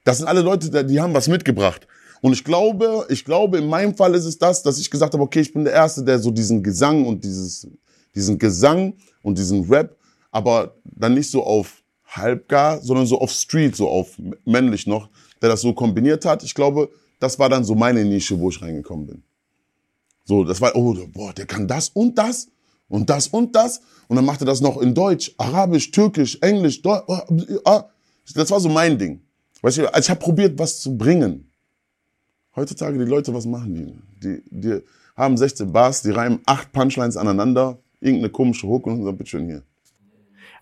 das sind alle Leute, die haben was mitgebracht. Und ich glaube, ich glaube, in meinem Fall ist es das, dass ich gesagt habe, okay, ich bin der Erste, der so diesen Gesang und dieses, diesen Gesang und diesen Rap, aber dann nicht so auf halbgar, sondern so auf Street, so auf männlich noch, der das so kombiniert hat. Ich glaube, das war dann so meine Nische, wo ich reingekommen bin. So, das war, oh, boah, der kann das und das und das und das. Und dann macht er das noch in Deutsch, Arabisch, Türkisch, Englisch. Deutsch, oh, oh. Das war so mein Ding. Weißt du, also ich habe probiert, was zu bringen. Heutzutage die Leute, was machen die? Die, die haben 16 Bars, die reimen acht Punchlines aneinander, irgendeine komische Hook und dann bitteschön hier.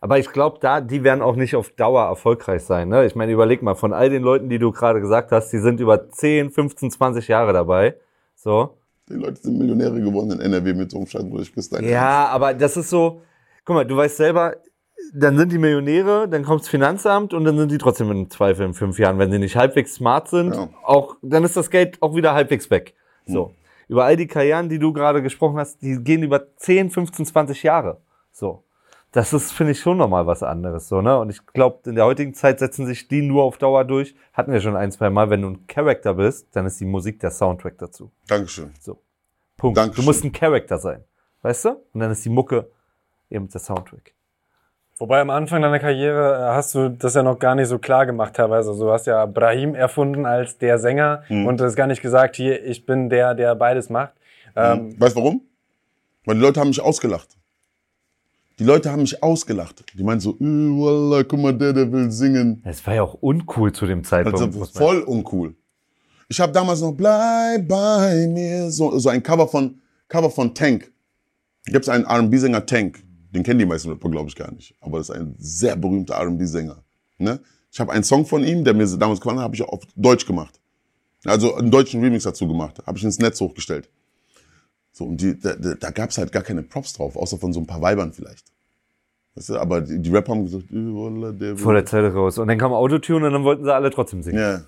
Aber ich glaube, da, die werden auch nicht auf Dauer erfolgreich sein. Ne? Ich meine, überleg mal, von all den Leuten, die du gerade gesagt hast, die sind über 10, 15, 20 Jahre dabei. So. Die Leute sind Millionäre geworden in NRW mit so einem Scheiß, wo ich küsse Ja, aber das ist so, guck mal, du weißt selber, dann sind die Millionäre, dann kommt das Finanzamt und dann sind die trotzdem im Zweifel in fünf Jahren, wenn sie nicht halbwegs smart sind, ja. auch, dann ist das Geld auch wieder halbwegs weg. So. Hm. Über all die Karrieren, die du gerade gesprochen hast, die gehen über 10, 15, 20 Jahre. So das ist, finde ich, schon nochmal was anderes, so, ne? Und ich glaube, in der heutigen Zeit setzen sich die nur auf Dauer durch. Hatten wir schon ein, zwei Mal, wenn du ein Charakter bist, dann ist die Musik der Soundtrack dazu. Dankeschön. So. Punkt. Dankeschön. Du musst ein Charakter sein. Weißt du? Und dann ist die Mucke eben der Soundtrack. Wobei am Anfang deiner Karriere äh, hast du das ja noch gar nicht so klar gemacht teilweise. Also du hast ja Brahim erfunden als der Sänger mhm. und hast gar nicht gesagt, hier, ich bin der, der beides macht. Mhm. Ähm, weißt du warum? Weil die Leute haben mich ausgelacht. Die Leute haben mich ausgelacht. Die meinten so, äh, Wallah, guck mal, der, der will singen. Es war ja auch uncool zu dem Zeitpunkt. Also voll uncool. Ich habe damals noch Bleib bei mir, so, so ein Cover von, Cover von Tank. Gibt es einen R&B-Sänger Tank. Den kennen die meisten Rapper, glaube ich, gar nicht. Aber das ist ein sehr berühmter R&B-Sänger. Ne? Ich habe einen Song von ihm, der mir damals gefallen hat, habe ich auf Deutsch gemacht. Also einen deutschen Remix dazu gemacht. Habe ich ins Netz hochgestellt. So, und die, da, da gab es halt gar keine Props drauf, außer von so ein paar Weibern vielleicht. Weißt du, aber die, die Rapper haben gesagt, der Vor der Zeit raus. Und dann kam Autotune und dann wollten sie alle trotzdem singen. Ja.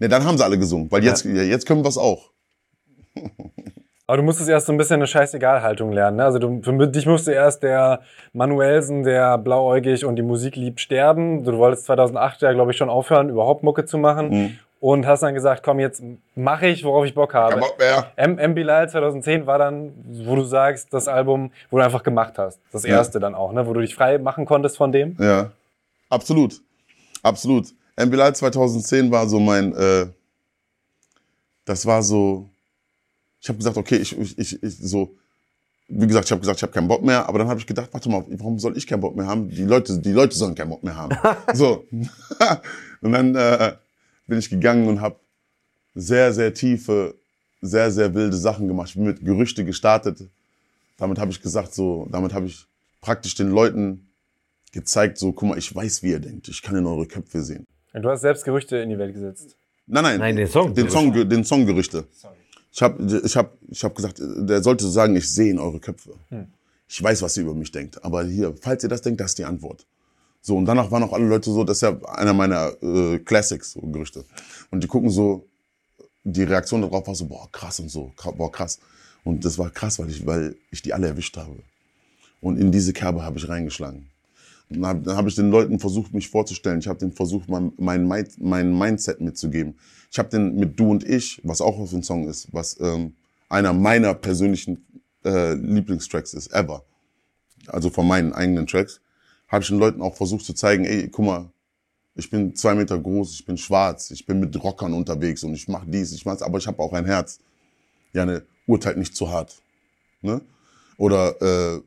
Ne, dann haben sie alle gesungen, weil jetzt, ja. jetzt können wir es auch. Aber du musstest erst so ein bisschen eine Scheißegal-Haltung lernen. Ne? Also du, für dich musste erst der Manuelsen, der blauäugig und die Musik liebt, sterben. Du wolltest 2008 ja, glaube ich, schon aufhören, überhaupt Mucke zu machen. Mhm und hast dann gesagt, komm, jetzt mache ich, worauf ich Bock habe. Bock mehr. M, M Bilal 2010 war dann, wo du sagst, das Album, wo du einfach gemacht hast. Das erste ja. dann auch, ne? wo du dich frei machen konntest von dem. Ja, absolut. Absolut. M Bilal 2010 war so mein, äh, das war so, ich habe gesagt, okay, ich, ich, ich, ich so, wie gesagt, ich habe gesagt, ich habe keinen Bock mehr, aber dann habe ich gedacht, warte mal, warum soll ich keinen Bock mehr haben? Die Leute, die Leute sollen keinen Bock mehr haben. so. und dann äh, bin ich gegangen und habe sehr, sehr tiefe, sehr, sehr wilde Sachen gemacht. Ich bin mit Gerüchte gestartet. Damit habe ich gesagt, so, damit habe ich praktisch den Leuten gezeigt, so, guck mal, ich weiß, wie ihr denkt. Ich kann in eure Köpfe sehen. Du hast selbst Gerüchte in die Welt gesetzt. Nein, nein, nein den Song. Den Song, den Song Gerüchte. Ich habe ich hab, ich hab gesagt, der sollte sagen, ich sehe in eure Köpfe. Ich weiß, was ihr über mich denkt. Aber hier, falls ihr das denkt, das ist die Antwort. So, und danach waren auch alle Leute so, das ist ja einer meiner äh, Classics, so Gerüchte. Und die gucken so, die Reaktion darauf war so, boah, krass und so, boah, krass. Und das war krass, weil ich, weil ich die alle erwischt habe. Und in diese Kerbe habe ich reingeschlagen. Und dann habe hab ich den Leuten versucht, mich vorzustellen. Ich habe denen versucht, mein, mein, mein Mindset mitzugeben. Ich habe den mit Du und Ich, was auch auf dem Song ist, was ähm, einer meiner persönlichen äh, Lieblingstracks ist, ever. Also von meinen eigenen Tracks, habe ich den Leuten auch versucht zu zeigen, ey, guck mal, ich bin zwei Meter groß, ich bin schwarz, ich bin mit Rockern unterwegs und ich mache dies, ich mach's, aber ich habe auch ein Herz. Ja, ne, urteilt nicht zu hart. Ne? Oder äh,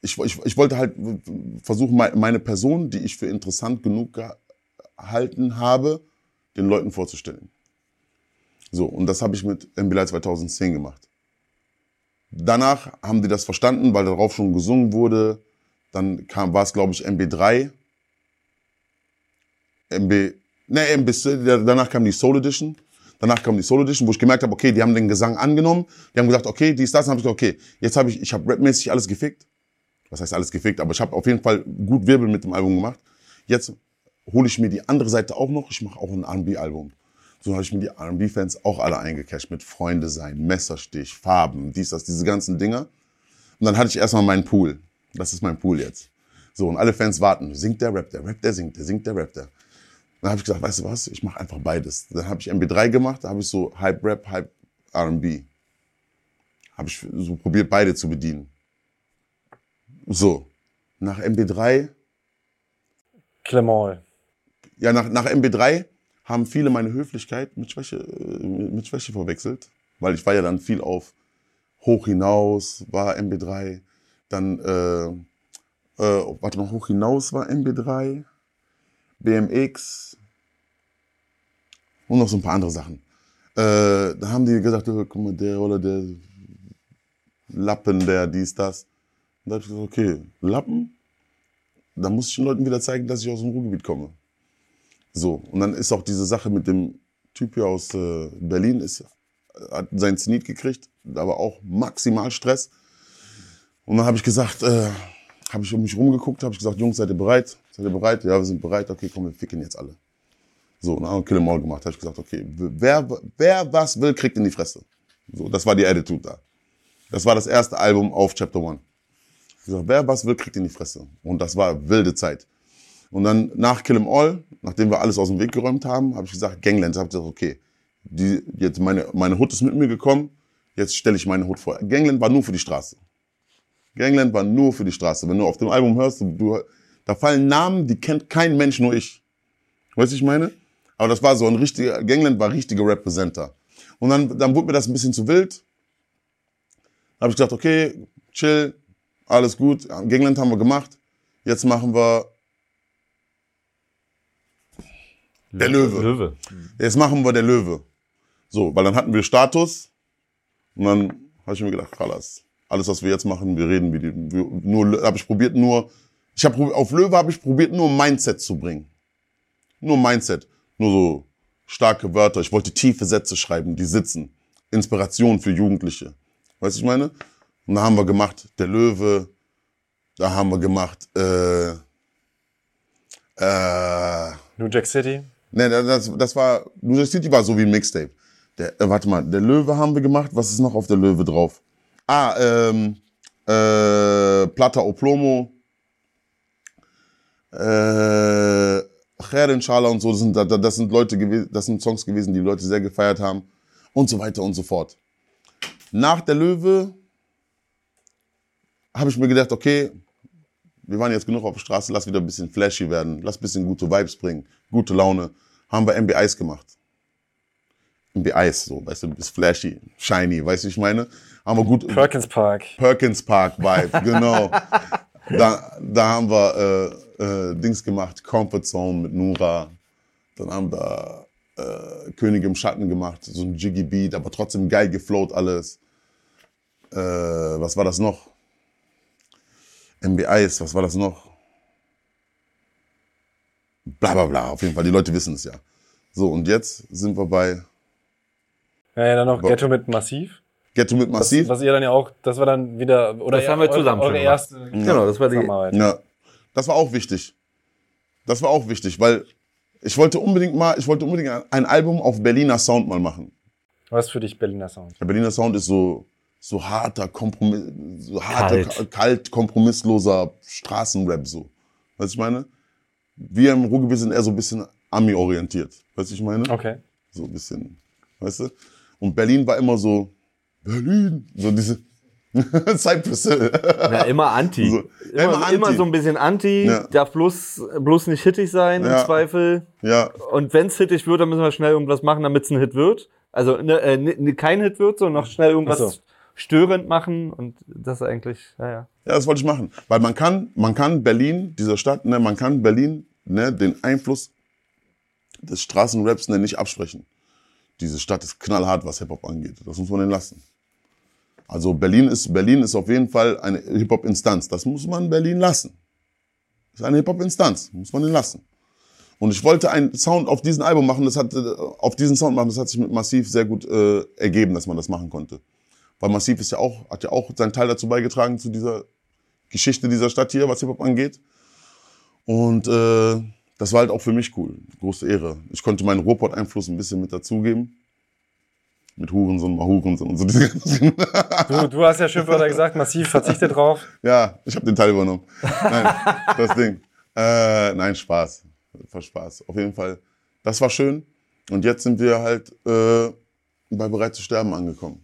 ich, ich, ich wollte halt versuchen, mei- meine Person, die ich für interessant genug gehalten habe, den Leuten vorzustellen. So, und das habe ich mit MBLI 2010 gemacht. Danach haben die das verstanden, weil darauf schon gesungen wurde. Dann kam, war es, glaube ich, MB3. MB, ne, MB, danach kam die Soul Edition. Danach kam die Soul Edition, wo ich gemerkt habe, okay, die haben den Gesang angenommen. Die haben gesagt, okay, dies, das. Dann habe ich gesagt, okay, jetzt habe ich, ich habe rapmäßig alles gefickt. Was heißt alles gefickt? Aber ich habe auf jeden Fall gut Wirbel mit dem Album gemacht. Jetzt hole ich mir die andere Seite auch noch. Ich mache auch ein R&B-Album. So habe ich mir die R&B-Fans auch alle eingecasht mit Freunde sein, Messerstich, Farben, dies, das, diese ganzen Dinger. Und dann hatte ich erstmal meinen Pool. Das ist mein Pool jetzt. So, und alle Fans warten. Singt der, rappt der, rappt der, singt der, singt der, rappt der. Dann habe ich gesagt, weißt du was, ich mache einfach beides. Dann habe ich MB3 gemacht, da habe ich so Hype Rap, Hype R&B. Habe ich so probiert, beide zu bedienen. So, nach MB3 Clement. ja, nach, nach MB3 haben viele meine Höflichkeit mit Schwäche, äh, mit Schwäche verwechselt. Weil ich war ja dann viel auf Hoch hinaus, war MB3. Dann, äh, äh, warte mal, Hoch hinaus war MB3. BMX. Und noch so ein paar andere Sachen. Äh, da haben die gesagt, oh, guck mal, der oder der Lappen, der dies, das. Und da hab ich gesagt, okay, Lappen? Da muss ich den Leuten wieder zeigen, dass ich aus dem Ruhrgebiet komme. So, und dann ist auch diese Sache mit dem Typ hier aus äh, Berlin, ist, hat seinen Zenit gekriegt, aber auch maximal Stress. Und dann habe ich gesagt, äh, habe ich um mich rumgeguckt, habe ich gesagt, Jungs, seid ihr bereit? Seid ihr bereit? Ja, wir sind bereit. Okay, komm, wir ficken jetzt alle. So, und dann haben wir Kill All gemacht. habe ich gesagt, okay, wer, wer was will, kriegt in die Fresse. So, das war die Attitude da. Das war das erste Album auf Chapter One. Ich gesagt, wer was will, kriegt in die Fresse. Und das war wilde Zeit. Und dann nach Kill 'em All, nachdem wir alles aus dem Weg geräumt haben, habe ich gesagt, Gangland, habe ich gesagt, okay, die, jetzt meine, meine Hut ist mit mir gekommen, jetzt stelle ich meine Hut vor. Gangland war nur für die Straße. Gangland war nur für die Straße. Wenn du auf dem Album hörst, du, da fallen Namen, die kennt kein Mensch, nur ich. Weißt du, ich meine? Aber das war so ein richtiger, Gangland war richtiger Representer. Und dann, dann wurde mir das ein bisschen zu wild. Da habe ich gesagt, okay, chill, alles gut. Gangland haben wir gemacht. Jetzt machen wir Der Löwe. Löwe. Jetzt machen wir der Löwe. So, weil dann hatten wir Status und dann habe ich mir gedacht, Kalas, alles was wir jetzt machen, wir reden wie die, wir, nur habe ich probiert nur, ich habe auf Löwe habe ich probiert nur Mindset zu bringen. Nur Mindset, nur so starke Wörter. Ich wollte tiefe Sätze schreiben, die sitzen. Inspiration für Jugendliche. Weißt du, ich meine? Und da haben wir gemacht, der Löwe, da haben wir gemacht, äh, äh, New Jack City. Ne, das, das war, York City war so wie ein Mixtape. Der, äh, warte mal, der Löwe haben wir gemacht. Was ist noch auf der Löwe drauf? Ah, ähm, äh, Plata o Plomo, äh, Khair Inshallah und so. Das sind, das sind Leute gewesen, das sind Songs gewesen, die Leute sehr gefeiert haben und so weiter und so fort. Nach der Löwe habe ich mir gedacht, okay, wir waren jetzt genug auf der Straße, lass wieder ein bisschen flashy werden, lass ein bisschen gute Vibes bringen, gute Laune. Haben wir MB Ice gemacht. MB Ice, so, weißt du, du bist flashy, shiny, weißt du, wie ich meine? Haben wir gut, Perkins Park. Perkins Park Vibe, genau. da, da haben wir äh, äh, Dings gemacht, Comfort Zone mit Nura. Dann haben wir äh, König im Schatten gemacht, so ein Jiggy Beat, aber trotzdem geil geflowt alles. Äh, was war das noch? MB Ice, was war das noch? Bla bla bla, auf jeden Fall, die Leute wissen es ja. So, und jetzt sind wir bei Ja, ja, dann noch. Ghetto mit Massiv. Ghetto mit Massiv. was ihr dann ja auch, das war dann wieder, oder Das haben wir eure- zusammen schon eure gemacht. erste Genau, das war die. Zusammenarbeit. Ja, das war auch wichtig. Das war auch wichtig, weil ich wollte unbedingt mal, ich wollte unbedingt ein- Album auf Berliner Sound mal machen. Was für dich Berliner Sound? Der Berliner Sound ist so, so harter, Kompromiss, so harter, Kalt. kalt, kompromissloser Straßenrap so. Weißt du, ich meine? Wir im Ruhrgebiet sind eher so ein bisschen Ami-orientiert. Weißt du, ich meine? Okay. So ein bisschen, weißt du? Und Berlin war immer so, Berlin, so diese Cypress Hill. Ja, immer Anti. So, ja, immer, immer Anti. immer so ein bisschen Anti, Ja. darf bloß, bloß nicht hittig sein Ja. im Zweifel. ja, Und wenn's hittig wird, dann müssen wir schnell irgendwas machen, damit's ein Hit wird. Also ne, äh, ne, kein Hit wird, sondern noch schnell irgendwas so. Störend machen. Und das eigentlich, ja, ja. Das wollte ich machen. Weil man kann, man kann Berlin, dieser Stadt, ne, man kann Berlin, ne, den Einfluss des Straßenraps ne, nicht absprechen. Diese Stadt ist knallhart, was Hip-Hop angeht. Das muss man denen lassen. Also Berlin ist, Berlin ist auf jeden Fall eine Hip-Hop-Instanz. Das muss man Berlin lassen. Ist eine Hip-Hop-Instanz. Muss man den lassen. Und ich wollte einen Sound auf diesen Album machen, das hat, äh, auf diesen Sound machen, das hat sich mit Massiv sehr gut äh, ergeben, dass man das machen konnte. Weil Massiv ist ja auch, hat ja auch seinen Teil dazu beigetragen, zu dieser Geschichte dieser Stadt hier, was Hip-Hop angeht. Und äh, das war halt auch für mich cool. Große Ehre. Ich konnte meinen Ruhrpott-Einfluss ein bisschen mit dazugeben. Mit Hurensohn, mal Hurensohn und so diese ganzen. Du, du hast ja Schimpfwörter gesagt, Massiv, verzichte drauf. ja, ich habe den Teil übernommen. Nein, das Ding. Äh, nein, Spaß. War Spaß. Auf jeden Fall. Das war schön. Und jetzt sind wir halt äh, bei Bereit zu sterben angekommen.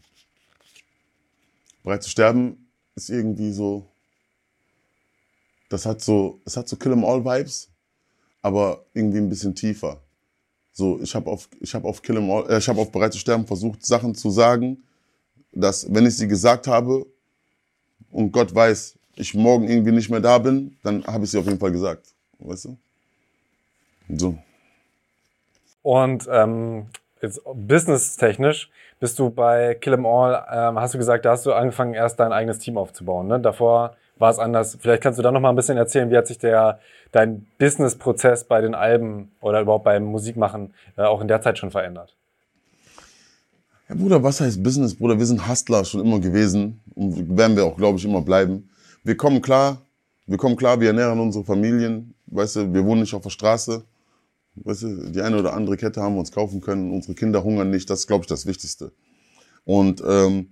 Bereit zu sterben ist irgendwie so. Das hat so, es hat so Kill 'em All Vibes, aber irgendwie ein bisschen tiefer. So, ich habe auf, ich habe auf Kill 'em All, äh, ich habe auf Bereit zu sterben versucht, Sachen zu sagen, dass wenn ich sie gesagt habe und Gott weiß, ich morgen irgendwie nicht mehr da bin, dann habe ich sie auf jeden Fall gesagt, weißt du? So. Und ähm, jetzt businesstechnisch bist du bei Kill 'em All, ähm, hast du gesagt, da hast du angefangen, erst dein eigenes Team aufzubauen. Ne? Davor war es anders. Vielleicht kannst du da noch mal ein bisschen erzählen, wie hat sich der dein Business-Prozess bei den Alben oder überhaupt beim Musikmachen äh, auch in der Zeit schon verändert? Ja, Bruder, was heißt Business, Bruder? Wir sind Hustler schon immer gewesen und werden wir auch, glaube ich, immer bleiben. Wir kommen klar, wir kommen klar, wir ernähren unsere Familien, weißt du, wir wohnen nicht auf der Straße. Weißt du, die eine oder andere Kette haben wir uns kaufen können, unsere Kinder hungern nicht, das ist, glaube ich, das Wichtigste. Und ähm,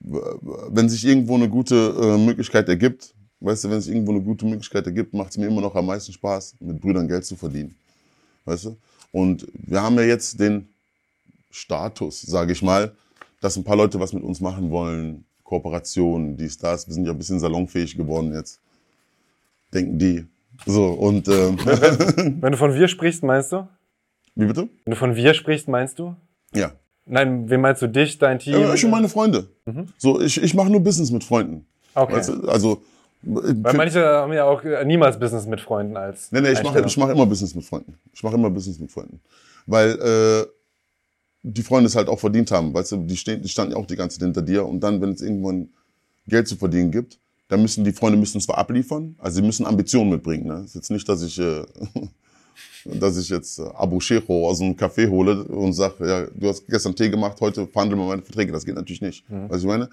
wenn sich irgendwo eine gute äh, Möglichkeit ergibt, weißt du, wenn sich irgendwo eine gute Möglichkeit ergibt, macht es mir immer noch am meisten Spaß, mit Brüdern Geld zu verdienen. Weißt du? Und wir haben ja jetzt den Status, sage ich mal, dass ein paar Leute was mit uns machen wollen, Kooperationen, dies, das. Wir sind ja ein bisschen salonfähig geworden jetzt. Denken die. So, und ähm, Wenn du von wir sprichst, meinst du? wie bitte? Wenn du von wir sprichst, meinst du? Ja. Nein, wen meinst du? Dich, dein Team? ja ich und meine Freunde. So, ich, ich mache nur Business mit Freunden. okay. Du? Also, Weil manche haben ja auch äh, niemals Business mit Freunden als. Nee, nee, ich mache ich mach immer Business mit Freunden. Ich mache immer Business mit Freunden. Weil äh, die Freunde es halt auch verdient haben. Weißt du, die, stehen, die standen ja auch die ganze Zeit hinter dir. Und dann, wenn es irgendwann Geld zu verdienen gibt, dann müssen die Freunde müssen zwar abliefern, also sie müssen Ambitionen mitbringen. Ne? ist jetzt nicht, dass ich, äh, dass ich jetzt äh, Abu Shecho aus einem Café hole und sage, ja, du hast gestern Tee gemacht, heute verhandeln wir meine Verträge. Das geht natürlich nicht. Weißt du, ich meine?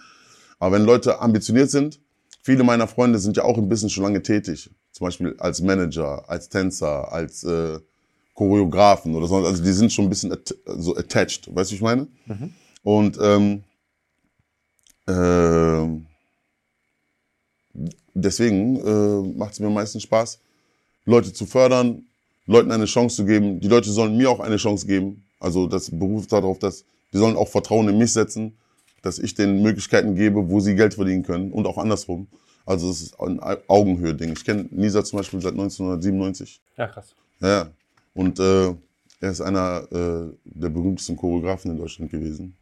Aber wenn Leute ambitioniert sind, viele meiner Freunde sind ja auch im Business schon lange tätig. Zum Beispiel als Manager, als Tänzer, als äh, Choreografen oder so. Also die sind schon ein bisschen at so attached. Weißt du, ich meine? Und ähm, ähm, deswegen äh, macht es mir meistens Spaß, Leute zu fördern, Leuten eine Chance zu geben. Die Leute sollen mir auch eine Chance geben. Also das beruft darauf, dass die sollen auch Vertrauen in mich setzen, dass ich denen Möglichkeiten gebe, wo sie Geld verdienen können und auch andersrum. Also es ist ein Augenhöhe-Ding. Ich kenne Nisa zum Beispiel seit 1997. Ja, krass. Ja, ja. Und äh, er ist einer äh, der berühmtesten Choreografen in Deutschland gewesen.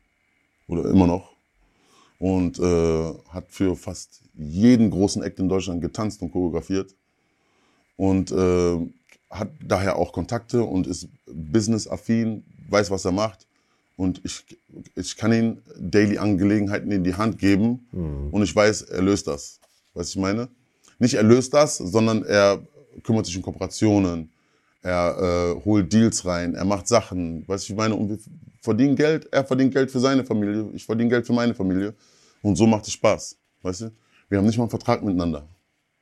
Oder immer noch. Und äh, hat für fast jeden großen Act in Deutschland getanzt und choreografiert. Und äh, hat daher auch Kontakte und ist businessaffin, weiß, was er macht. Und ich, ich kann ihm Daily Angelegenheiten in die Hand geben und ich weiß, er löst das. Weißt du, ich meine? Nicht er löst das, sondern er kümmert sich um Kooperationen, er äh, holt Deals rein, er macht Sachen, weißt du, ich meine, und wir verdiene Geld, er verdient Geld für seine Familie, ich verdiene Geld für meine Familie. Und so macht es Spaß. Weißt du? Wir haben nicht mal einen Vertrag miteinander.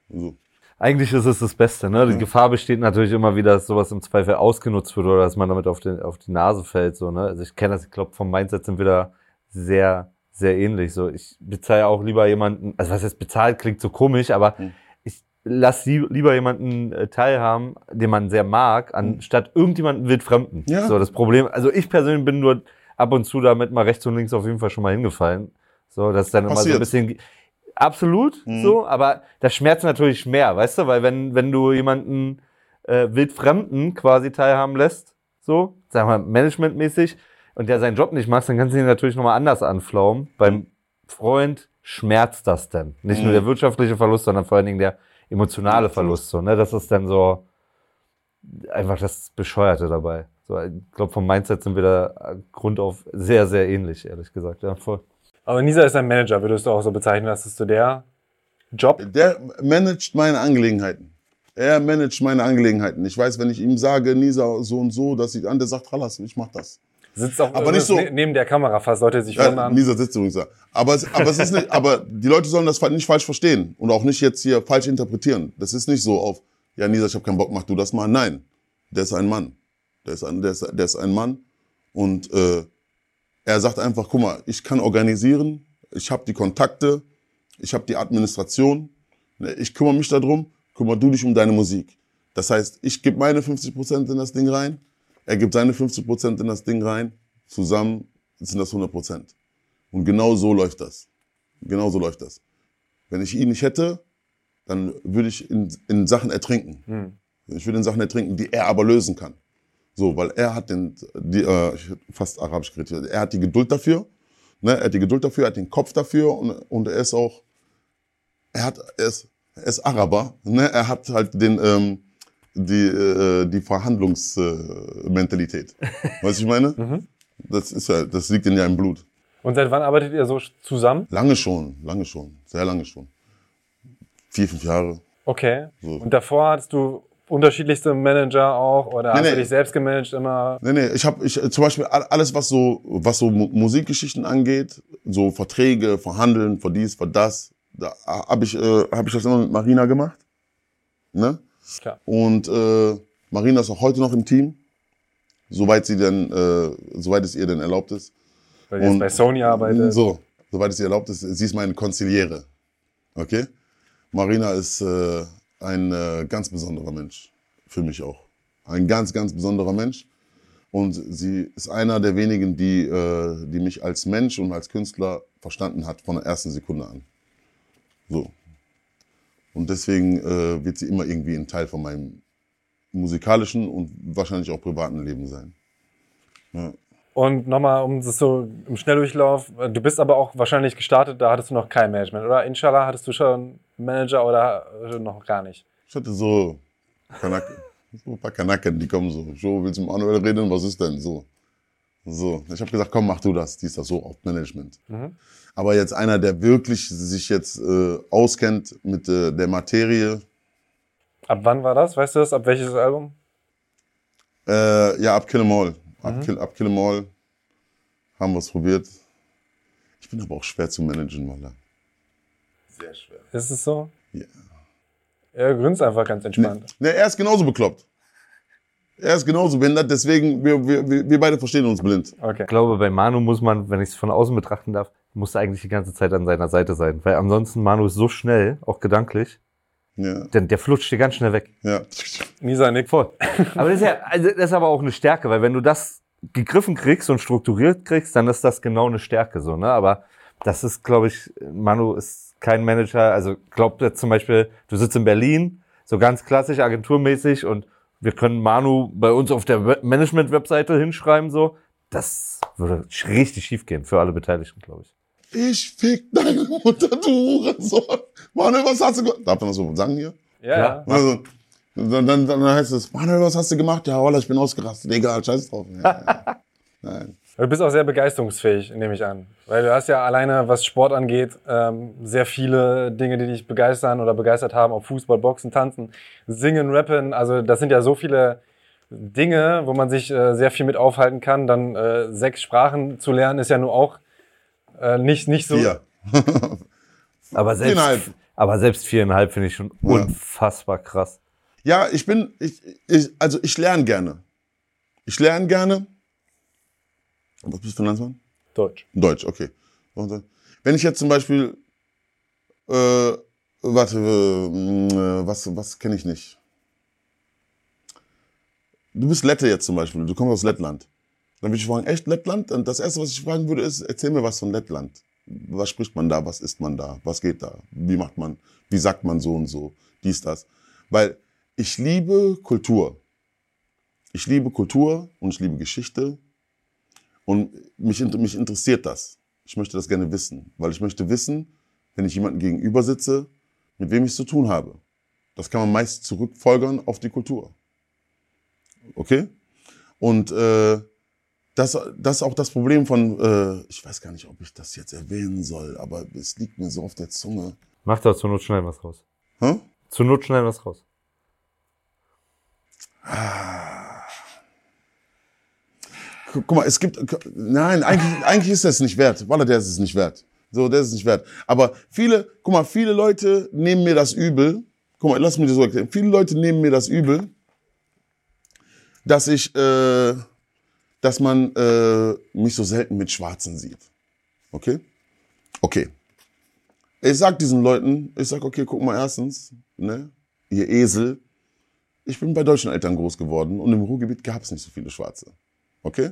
So. Eigentlich ist es das Beste, ne? Die Gefahr besteht natürlich immer wieder, dass sowas im Zweifel ausgenutzt wird oder dass man damit auf, den, auf die Nase fällt, so, ne? Also ich kenne das, ich glaube, vom Mindset sind wir da sehr, sehr ähnlich, so. Ich bezahle auch lieber jemanden, also was jetzt bezahlt klingt so komisch, aber Hm. ich lass lie- lieber jemanden äh, teilhaben, den man sehr mag, anstatt irgendjemanden wildfremden. Ja. So, das Problem, also ich persönlich bin nur ab und zu damit mal rechts und links auf jeden Fall schon mal hingefallen. So, das ist dann immer so ein Passiert. bisschen, Absolut, Mhm. so, aber das schmerzt natürlich mehr, weißt du, weil wenn, wenn du jemanden äh, wildfremden quasi teilhaben lässt, so, sagen wir managementmäßig, und der seinen Job nicht macht, dann kannst du ihn natürlich nochmal anders anflaumen. Beim Freund schmerzt das denn. Nicht nur Mhm. der wirtschaftliche Verlust, sondern vor allen Dingen der emotionale Verlust, so, ne, das ist dann so einfach das Bescheuerte dabei. So, ich glaube, vom Mindset sind wir da grundauf sehr, sehr ähnlich, ehrlich gesagt, ja, voll. Aber Nisa ist ein Manager, würdest du auch so bezeichnen, das ist so der Job? Der managt meine Angelegenheiten. Er managt meine Angelegenheiten. Ich weiß, wenn ich ihm sage, Nisa, so und so, dass ich an, der sagt, Halas, ich mach das. Sitzt auch Aber nicht so- ne- neben der Kamera fast, Leute sich Ja, wundern. Nisa sitzt übrigens da. Aber, es, aber, es ist nicht, aber die Leute sollen das nicht falsch verstehen und auch nicht jetzt hier falsch interpretieren. Das ist nicht so auf, ja, Nisa, ich habe keinen Bock, mach du das mal. Nein, der ist ein Mann. Der ist ein, der ist, der ist ein Mann und äh, er sagt einfach, guck mal, ich kann organisieren, ich habe die Kontakte, ich habe die Administration, ne, ich kümmere mich darum, kümmere du dich um deine Musik. Das heißt, ich gebe meine 50% in das Ding rein, er gibt seine 50% in das Ding rein, zusammen sind das 100%. Und genau so läuft das. Genau so läuft das. Wenn ich ihn nicht hätte, dann würde ich in, in Sachen ertrinken. Hm. Ich würde in Sachen ertrinken, die er aber lösen kann. So, weil er hat den, die, äh, fast arabisch geredet, er hat die Geduld dafür, ne? er hat die Geduld dafür, er hat den Kopf dafür und, und er ist auch, er hat, er ist, er ist Araber, ne? er hat halt den, ähm, die, äh, die Verhandlungsmentalität. Äh, weißt du, ich meine? Mhm. Das ist ja, das liegt in seinem Blut. Und seit wann arbeitet ihr so zusammen? Lange schon, lange schon, sehr lange schon. Vier, fünf Jahre. Okay. So. Und davor hattest du unterschiedlichste Manager auch oder Nee, hast du nee. dich selbst gemanagt immer? Nee, nee, ich habe ich, zum Beispiel all- alles, was so, was so Mu- Musikgeschichten angeht, so Verträge, Verhandeln, für dies, für das, da habe ich, äh, hab ich das immer mit Marina gemacht. Ne? Klar. Und äh, Marina ist auch heute noch im Team, soweit sie denn, äh, soweit es ihr denn erlaubt ist. Weil du jetzt bei Sony arbeitet. So, soweit es ihr erlaubt ist, sie ist meine Konziliere. Okay? Marina ist äh, ein äh, ganz besonderer Mensch. Für mich auch. Ein ganz, ganz besonderer Mensch. Und sie ist einer der wenigen, die, äh, die mich als Mensch und als Künstler verstanden hat von der ersten Sekunde an. So. Und deswegen äh, wird sie immer irgendwie ein Teil von meinem musikalischen und wahrscheinlich auch privaten Leben sein. Ja. Und nochmal, um das so im Schnelldurchlauf, du bist aber auch wahrscheinlich gestartet, da hattest du noch kein Management, oder? Inshallah hattest du schon Manager oder äh, noch gar nicht? Ich hatte so, Kanaken, so ein paar Kanaken, die kommen so. So, willst du mit Manuel reden? Was ist denn? So. So. Ich habe gesagt, komm, mach du das. Dies, das, so, auf Management. Mhm. Aber jetzt einer, der wirklich sich jetzt äh, auskennt mit äh, der Materie, Ab wann war das? Weißt du das? Ab welches Album? äh, ja, ab Kill 'em All. Ab, Kill, ab Kill 'em All haben wir es probiert. Ich bin aber auch schwer zu managen, Mann. Sehr schwer. Ist es so? Ja. Er grinst einfach ganz entspannt. Ne, er ist genauso bekloppt. Er ist genauso behindert, deswegen, wir, wir, wir beide verstehen uns blind. Okay. Ich glaube, bei Manu muss man, wenn ich es von außen betrachten darf, muss er eigentlich die ganze Zeit an seiner Seite sein. Weil ansonsten Manu ist so schnell, auch gedanklich, Ja, denn der flutscht dir ganz schnell weg. ja. Nisa nickt. Voll. Aber das ist ja, also das ist aber auch eine Stärke, weil wenn du das gegriffen kriegst und strukturiert kriegst, dann ist das genau eine Stärke so, ne? Aber das ist, glaube ich, Manu ist kein Manager, also glaubt jetzt zum Beispiel, du sitzt in Berlin, so ganz klassisch agenturmäßig und wir können Manu bei uns auf der We- Management-Webseite hinschreiben, so. Das würde richtig schief gehen für alle Beteiligten, glaube ich. Ich fick deine Mutter, du Hurensohn. Manuel, was hast du gemacht? Darf man das so sagen hier? Ja, Ja. Also, dann, dann, dann heißt es, Manuel, was hast du gemacht? Ja, Holla, ich bin ausgerastet. Egal, scheiß drauf. Ja, ja. Nein. Du bist auch sehr begeisterungsfähig, nehme ich an. Weil du hast ja alleine, was Sport angeht, ähm, sehr viele Dinge, die dich begeistern oder begeistert haben, ob Fußball, Boxen, Tanzen, Singen, Rappen. Also das sind ja so viele Dinge, wo man sich äh, sehr viel mit aufhalten kann. Dann äh, sechs Sprachen zu lernen ist ja nur auch äh, nicht, nicht so. Vier. Aber selbst, Viereinhalb. aber selbst viereinhalb finde ich schon Ja. unfassbar krass. Ja, ich bin, ich, ich, also ich lerne gerne. Ich lerne gerne. Was bist du für ein Landsmann? Deutsch. Deutsch, okay. Äh, Wenn ich jetzt zum Beispiel, äh, warte, äh, was, was kenne ich nicht? Du bist Lette jetzt zum Beispiel, du kommst aus Lettland. Dann würde ich fragen, echt Lettland? Und das Erste, was ich fragen würde, ist, erzähl mir was von Lettland. Was spricht man da? Was isst man da? Was geht da? Wie macht man? Wie sagt man so und so? Dies, das. Weil ich liebe Kultur. Ich liebe Kultur und ich liebe Geschichte. Und mich, mich interessiert das. Ich möchte das gerne wissen. Weil ich möchte wissen, wenn ich jemandem gegenüber sitze, mit wem ich es zu tun habe. Das kann man meist zurückfolgern auf die Kultur. Okay? Und äh, das, das ist auch das Problem von, äh, ich weiß gar nicht, ob ich das jetzt erwähnen soll, aber es liegt mir so auf der Zunge. Mach da zur Not schnell was raus. Hä? Zur Not schnell was raus. Guck guck mal, es gibt, nein, eigentlich, eigentlich ist das nicht wert. Wallah, der ist es nicht wert. So, der ist es nicht wert. Aber viele, guck mal, viele Leute nehmen mir das übel. Guck mal, lass mich das so erklären. Viele Leute nehmen mir das übel, dass ich, äh, dass man äh, mich so selten mit Schwarzen sieht. Okay? Okay. Ich sag diesen Leuten, ich sag, okay, guck mal, erstens, ne, ihr Esel, ich bin bei deutschen Eltern groß geworden und im Ruhrgebiet gab es nicht so viele Schwarze. Okay?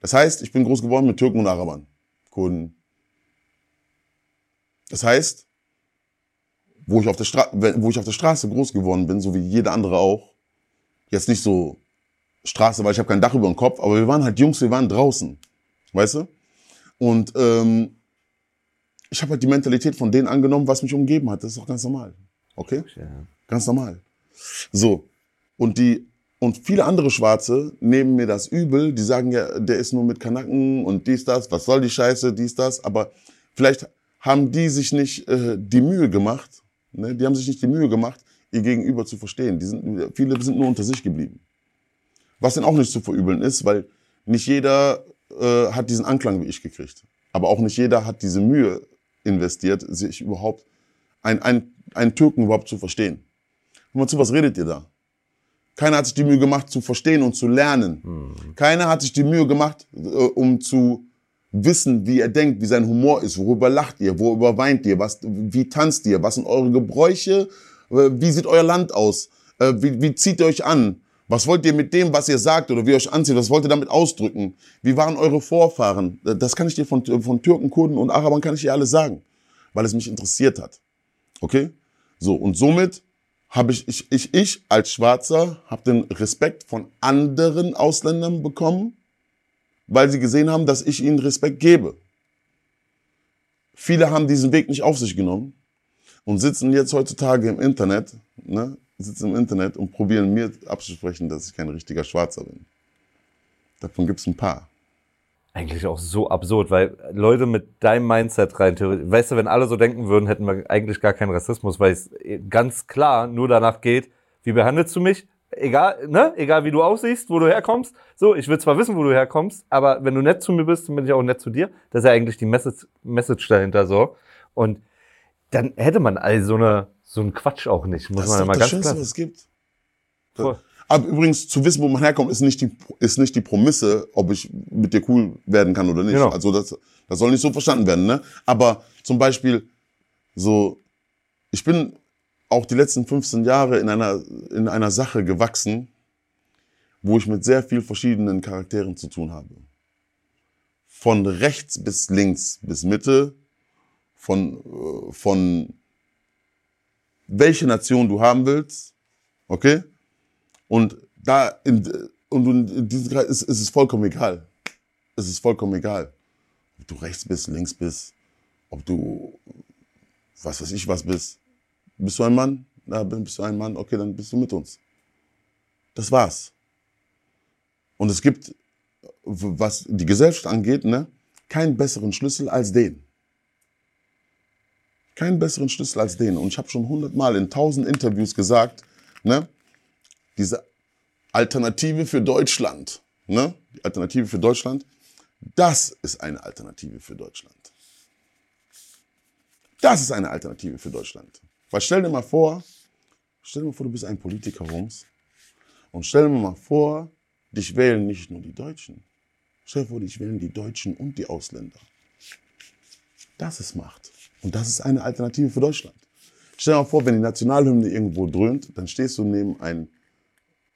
Das heißt, ich bin groß geworden mit Türken und Arabern, Kurden. Das heißt, wo ich auf der, Stra wo ich auf der Straße groß geworden bin, so wie jeder andere auch, jetzt nicht so Straße, weil ich habe kein Dach über dem Kopf, aber wir waren halt Jungs, wir waren draußen, weißt du? Und ähm, ich habe halt die Mentalität von denen angenommen, was mich umgeben hat. Das ist auch ganz normal, okay? Ganz normal. So. Und die, und viele andere Schwarze nehmen mir das übel. Die sagen ja, der ist nur mit Kanaken und dies, das. Was soll die Scheiße, dies, das. Aber vielleicht haben die sich nicht äh, die Mühe gemacht. Ne? Die haben sich nicht die Mühe gemacht, ihr Gegenüber zu verstehen. Die sind, viele sind nur unter sich geblieben. Was denn auch nicht zu verübeln ist, weil nicht jeder äh, hat diesen Anklang wie ich gekriegt. Aber auch nicht jeder hat diese Mühe investiert, sich überhaupt ein, ein, einen Türken überhaupt zu verstehen. Hör mal zu, was redet ihr da? Keiner hat sich die Mühe gemacht, zu verstehen und zu lernen. Keiner hat sich die Mühe gemacht, äh, um zu wissen, wie er denkt, wie sein Humor ist, worüber lacht ihr, worüber weint ihr, was, wie tanzt ihr, was sind eure Gebräuche, äh, wie sieht euer Land aus, äh, wie, wie zieht ihr euch an, was wollt ihr mit dem, was ihr sagt oder wie ihr euch anzieht, was wollt ihr damit ausdrücken, wie waren eure Vorfahren, Äh, das kann ich dir von, von Türken, Kurden und Arabern kann ich dir alles sagen, weil es mich interessiert hat. Okay? So, und somit habe ich, ich, ich, ich als Schwarzer habe den Respekt von anderen Ausländern bekommen, weil sie gesehen haben, dass ich ihnen Respekt gebe. Viele haben diesen Weg nicht auf sich genommen und sitzen jetzt heutzutage im Internet, ne, sitzen im Internet und probieren mir abzusprechen, dass ich kein richtiger Schwarzer bin. Davon gibt's ein paar. Eigentlich auch so absurd, weil Leute mit deinem Mindset rein, theoretisch, weißt du, wenn alle so denken würden, hätten wir eigentlich gar keinen Rassismus, weil es ganz klar nur danach geht, wie behandelst du mich? Egal, ne? Egal wie du aussiehst, wo du herkommst. So, ich will zwar wissen, wo du herkommst, aber wenn du nett zu mir bist, dann bin ich auch nett zu dir. Das ist ja eigentlich die Message, Message dahinter so. Und dann hätte man all so eine, so einen Quatsch auch nicht, muss Das man ist ja mal das ganz Schönste, klar. was es gibt. Voll. Aber übrigens, zu wissen, wo man herkommt, ist nicht die, ist nicht die Promisse, ob ich mit dir cool werden kann oder nicht. Genau. Also das, das soll nicht so verstanden werden. Ne? Aber zum Beispiel, so, ich bin auch die letzten 15 Jahre in einer, in einer Sache gewachsen, wo ich mit sehr viel verschiedenen Charakteren zu tun habe. Von rechts bis links bis Mitte, von, äh, von welche Nation du haben willst, okay? Und da in, und in diesem Kreis ist, ist es vollkommen egal. Es ist vollkommen egal. Ob du rechts bist, links bist, ob du was weiß ich was bist. Bist du ein Mann? Na, bist du ein Mann? Okay, dann bist du mit uns. Das war's. Und es gibt, was die Gesellschaft angeht, ne, keinen besseren Schlüssel als den. Keinen besseren Schlüssel als den. Und ich habe schon hundertmal in tausend Interviews gesagt, ne, diese Alternative für Deutschland. Ne? Die Alternative für Deutschland. Das ist eine Alternative für Deutschland. Das ist eine Alternative für Deutschland. Weil stell dir mal vor, stell dir mal vor, du bist ein Politiker, Rums. Und stell dir mal vor, dich wählen nicht nur die Deutschen. Stell dir vor, dich wählen die Deutschen und die Ausländer. Das ist Macht. Und das ist eine Alternative für Deutschland. Stell dir mal vor, wenn die Nationalhymne irgendwo dröhnt, dann stehst du neben ein,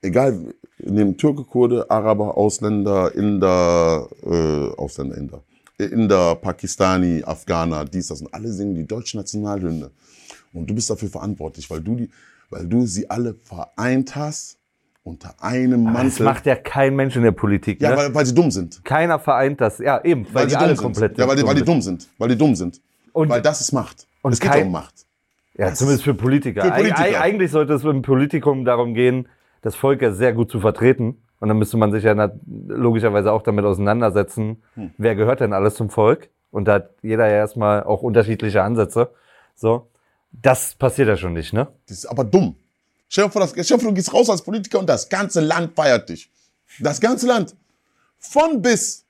egal, neben Türke, Kurde, Araber, Ausländer, Inder, äh, Ausländer, Inder, Inder, Pakistani, Afghaner, dies, das und alle singen die deutsche Nationalhymne. Und du bist dafür verantwortlich, weil du die, weil du sie alle vereint hast unter einem Das Mantel. macht ja kein Mensch in der Politik. ja, ne? weil, weil sie dumm sind. Keiner vereint das. Ja, eben, weil, die sie alle dumm sind. komplett Ja, weil die, weil die dumm sind. Weil die dumm sind. Und- weil das ist Macht. und es geht kein- um Macht. Ja, zumindest für Politiker. Für Politiker. Eig- Eigentlich sollte es im Politikum darum gehen, das Volk ja sehr gut zu vertreten. Und dann müsste man sich ja logischerweise auch damit auseinandersetzen, Hm. wer gehört denn alles zum Volk? Und da hat jeder ja erstmal auch unterschiedliche Ansätze. So. Das passiert ja schon nicht, ne? Das ist aber dumm. Stell dir vor, das, stell dir vor, du gehst raus als Politiker und das ganze Land feiert dich. Das ganze Land. Von bis.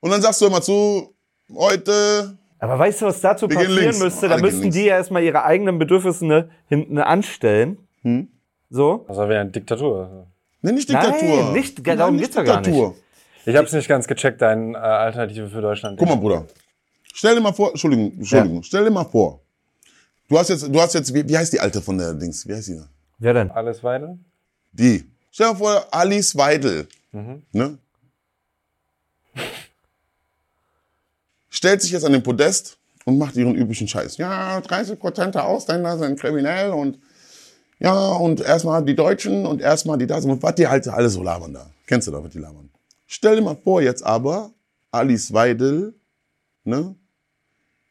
Und dann sagst du immer zu, heute, Aber weißt du, was dazu passieren links. müsste? Da Alle gehen müssten links. die ja erstmal ihre eigenen Bedürfnisse hinten anstellen. Hm? So. Das wäre eine Diktatur. ne, nicht Diktatur. Nein, nicht- darum geht's doch gar nicht. Ich habe es nicht ganz gecheckt, dein äh, Alternative für Deutschland. Guck mal, Bruder. Stell dir mal vor, Entschuldigung, Entschuldigung, stell dir mal vor. Du hast jetzt, du hast jetzt, wie, wie heißt die alte von der Dings? Wie heißt die? Wer denn? Alles weiter? Die. Stell dir vor, Alice Weidel. Ne? Stellt sich jetzt an den Podest und macht ihren üblichen Scheiß. Ja, 30 Prozent der Ausländer sind kriminell und ja, und erstmal die Deutschen und erstmal die das und was die halt alle so labern da. Kennst du da, was die labern? Stell dir mal vor, jetzt aber, Alice Weidel, ne,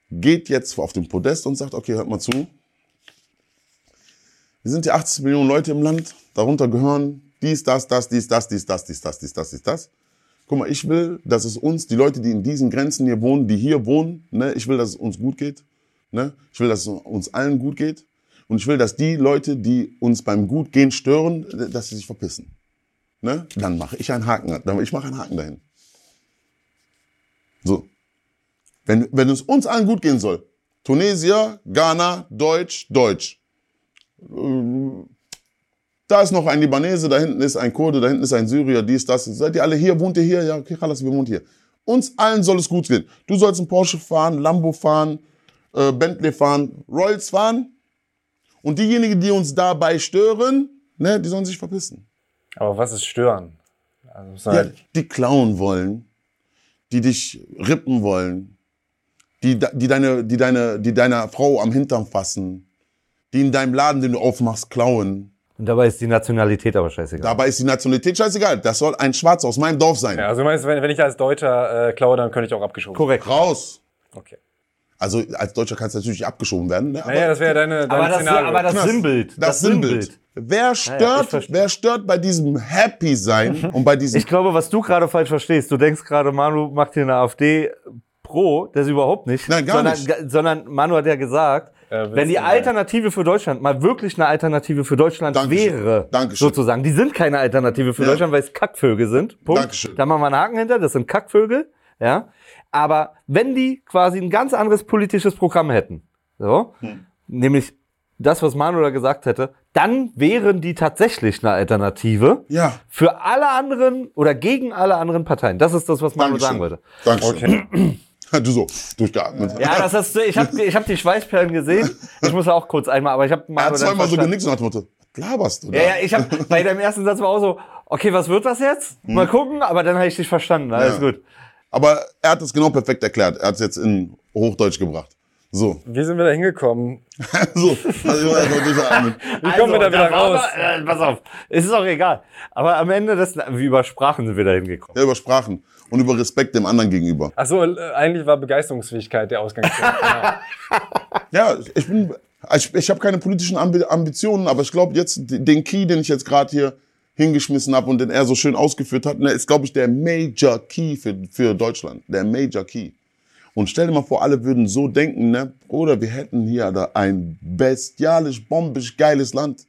geht jetzt auf den Podest und sagt, okay, hört mal zu. Wir sind ja 80 Millionen Leute im Land, darunter gehören dies, das, das, dies, das, dies, das, dies, das, dies, das, dies, das. Guck mal, ich will, dass es uns, die Leute, die in diesen Grenzen hier wohnen, die hier wohnen, ne, ich will, dass es uns gut geht. Ne? Ich will, dass es uns allen gut geht. Und ich will, dass die Leute, die uns beim Gutgehen stören, dass sie sich verpissen. Ne? Dann mache ich einen Haken. Ich mache einen Haken dahin. So. Wenn, wenn es uns allen gut gehen soll, Tunesier, Ghana, Deutsch, Deutsch. Ähm, Da ist noch ein Libanese, da hinten ist ein Kurde, da hinten ist ein Syrier, dies, das. Seid ihr alle hier? Wohnt ihr hier? Ja, okay, Chalas, wir wohnen hier. Uns allen soll es gut gehen. Du sollst einen Porsche fahren, Lambo fahren, äh, Bentley fahren, Rolls fahren. Und diejenigen, die uns dabei stören, ne, die sollen sich verpissen. Aber was ist stören? Also, Ja, halt, die klauen wollen, die dich rippen wollen, die, die, deine, die, deine, die deiner Frau am Hintern fassen, die in deinem Laden, den du aufmachst, klauen. Und dabei ist die Nationalität aber scheißegal. Dabei ist die Nationalität scheißegal. Das soll ein Schwarzer aus meinem Dorf sein. ja, also du meinst, wenn, wenn ich als Deutscher äh, klaue, dann könnte ich auch abgeschoben werden. Korrekt. Raus. Okay. Also als Deutscher kannst du natürlich abgeschoben werden. Ne? Naja, das wäre deine, deine Aber das, Szenario. aber das. Sinnbild. das Sinnbild. Wer stört, verstehe. wer stört bei diesem Happy sein und bei diesem Ich glaube, was du gerade falsch verstehst, du denkst gerade, Manu macht hier eine AfD pro, das überhaupt nicht. Nein, gar sondern, nicht. Sondern Manu hat ja gesagt, Ja, wenn die. Alternative für Deutschland mal wirklich eine Alternative für Deutschland Dankeschön. wäre, Dankeschön. sozusagen, die sind keine Alternative für Ja. Deutschland, weil es Kackvögel sind. Punkt. Dankeschön. Da machen wir einen Haken hinter, das sind Kackvögel, ja. Aber wenn die quasi ein ganz anderes politisches Programm hätten, so, Hm. nämlich das, was Manu da gesagt hätte, dann wären die tatsächlich eine Alternative ja, für alle anderen oder gegen alle anderen Parteien. Das ist das, was Manu Dankeschön. sagen wollte. Dankeschön. Okay. Du so, durchgeatmet. Ja, das hast du, ich habe ich hab die Schweißperlen gesehen. Ich muss auch kurz einmal, aber ich habe er hat zweimal so genickt und hat Motto, laberst du da? Ja, ja, ich habe bei deinem ersten Satz war auch so, okay, was wird das jetzt? Mal gucken, aber dann habe ich dich verstanden. Alles Hm. Ja. gut. Aber er hat es genau perfekt erklärt. Er hat es jetzt in Hochdeutsch gebracht. So. Wie sind wir da hingekommen? so. Also, erstmal durchatmen. Wie kommen wir da wieder Also, war raus? aber- äh, pass auf, es ist auch egal. Aber am Ende des, wie über Sprachen sind wir da hingekommen. Ja, über Sprachen und über Respekt dem anderen gegenüber. Achso, äh, eigentlich war Begeisterungsfähigkeit der Ausgangspunkt. Ja, ich bin, ich, ich habe keine politischen Ambi Ambitionen, aber ich glaube jetzt, den Key, den ich jetzt gerade hier hingeschmissen habe und den er so schön ausgeführt hat, ne, ist, glaube ich, der Major Key für, für Deutschland. Der Major Key. Und stell dir mal vor, alle würden so denken, ne, oder wir hätten hier da ein bestialisch, bombisch geiles Land.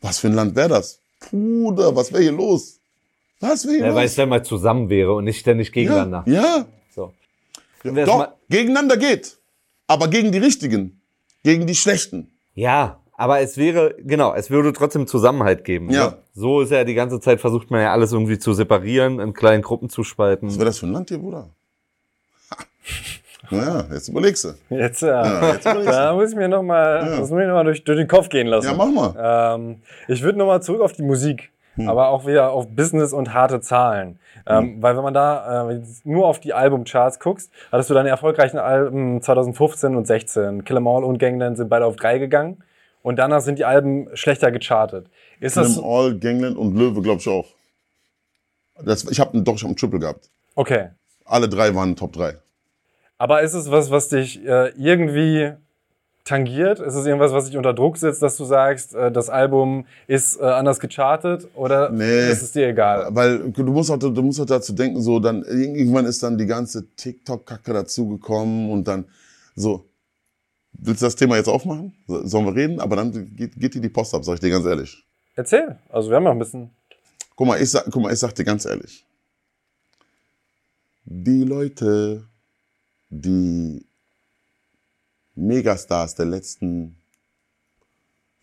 Was für ein Land wäre das? Bruder, was wäre hier los? Was wäre hier Ja, weil los? es dann mal zusammen wäre und nicht ständig gegeneinander. ja, ja. So. ja. Doch, gegeneinander geht. Aber gegen die Richtigen. Gegen die Schlechten. Ja, aber es wäre, genau, es würde trotzdem Zusammenhalt geben. Ja. Ne? So ist ja die ganze Zeit, versucht man ja alles irgendwie zu separieren, in kleinen Gruppen zu spalten. Was wäre das für ein Land hier, Bruder? Naja, jetzt überlegst du. Jetzt, äh, Ja, jetzt überlegst da du. muss ich mir nochmal Ja. noch mal durch, durch den Kopf gehen lassen. Ja, mach mal. Ähm, ich würde nochmal zurück auf die Musik, Hm. aber auch wieder auf Business und harte Zahlen. Ähm, Weil wenn man da äh, nur auf die Albumcharts guckst, hattest du deine erfolgreichen Alben 2015 und 16. Kill 'Em All und Gangland sind beide auf drei gegangen. Und danach sind die Alben schlechter gechartet. Ist das Kim All, Gangland und Löwe, glaube ich auch. Das, ich habe doch, ich habe einen Triple gehabt. okay? Alle drei waren Top 3. Aber ist es was, was dich äh, irgendwie tangiert? Ist es irgendwas, was dich unter Druck setzt, dass du sagst, äh, das Album ist äh, anders gechartet oder Nee. ist es dir egal? Weil du musst auch, du musst auch dazu denken, so dann irgendwann ist dann die ganze TikTok-Kacke dazugekommen und dann so. Willst du das Thema jetzt aufmachen? So- Sollen wir reden? Aber dann geht, geht dir die Post ab, sag ich dir ganz ehrlich. Erzähl. Also wir haben noch ein bisschen. Guck mal, ich sag, guck mal, ich sag dir ganz ehrlich. Die Leute, die Megastars der letzten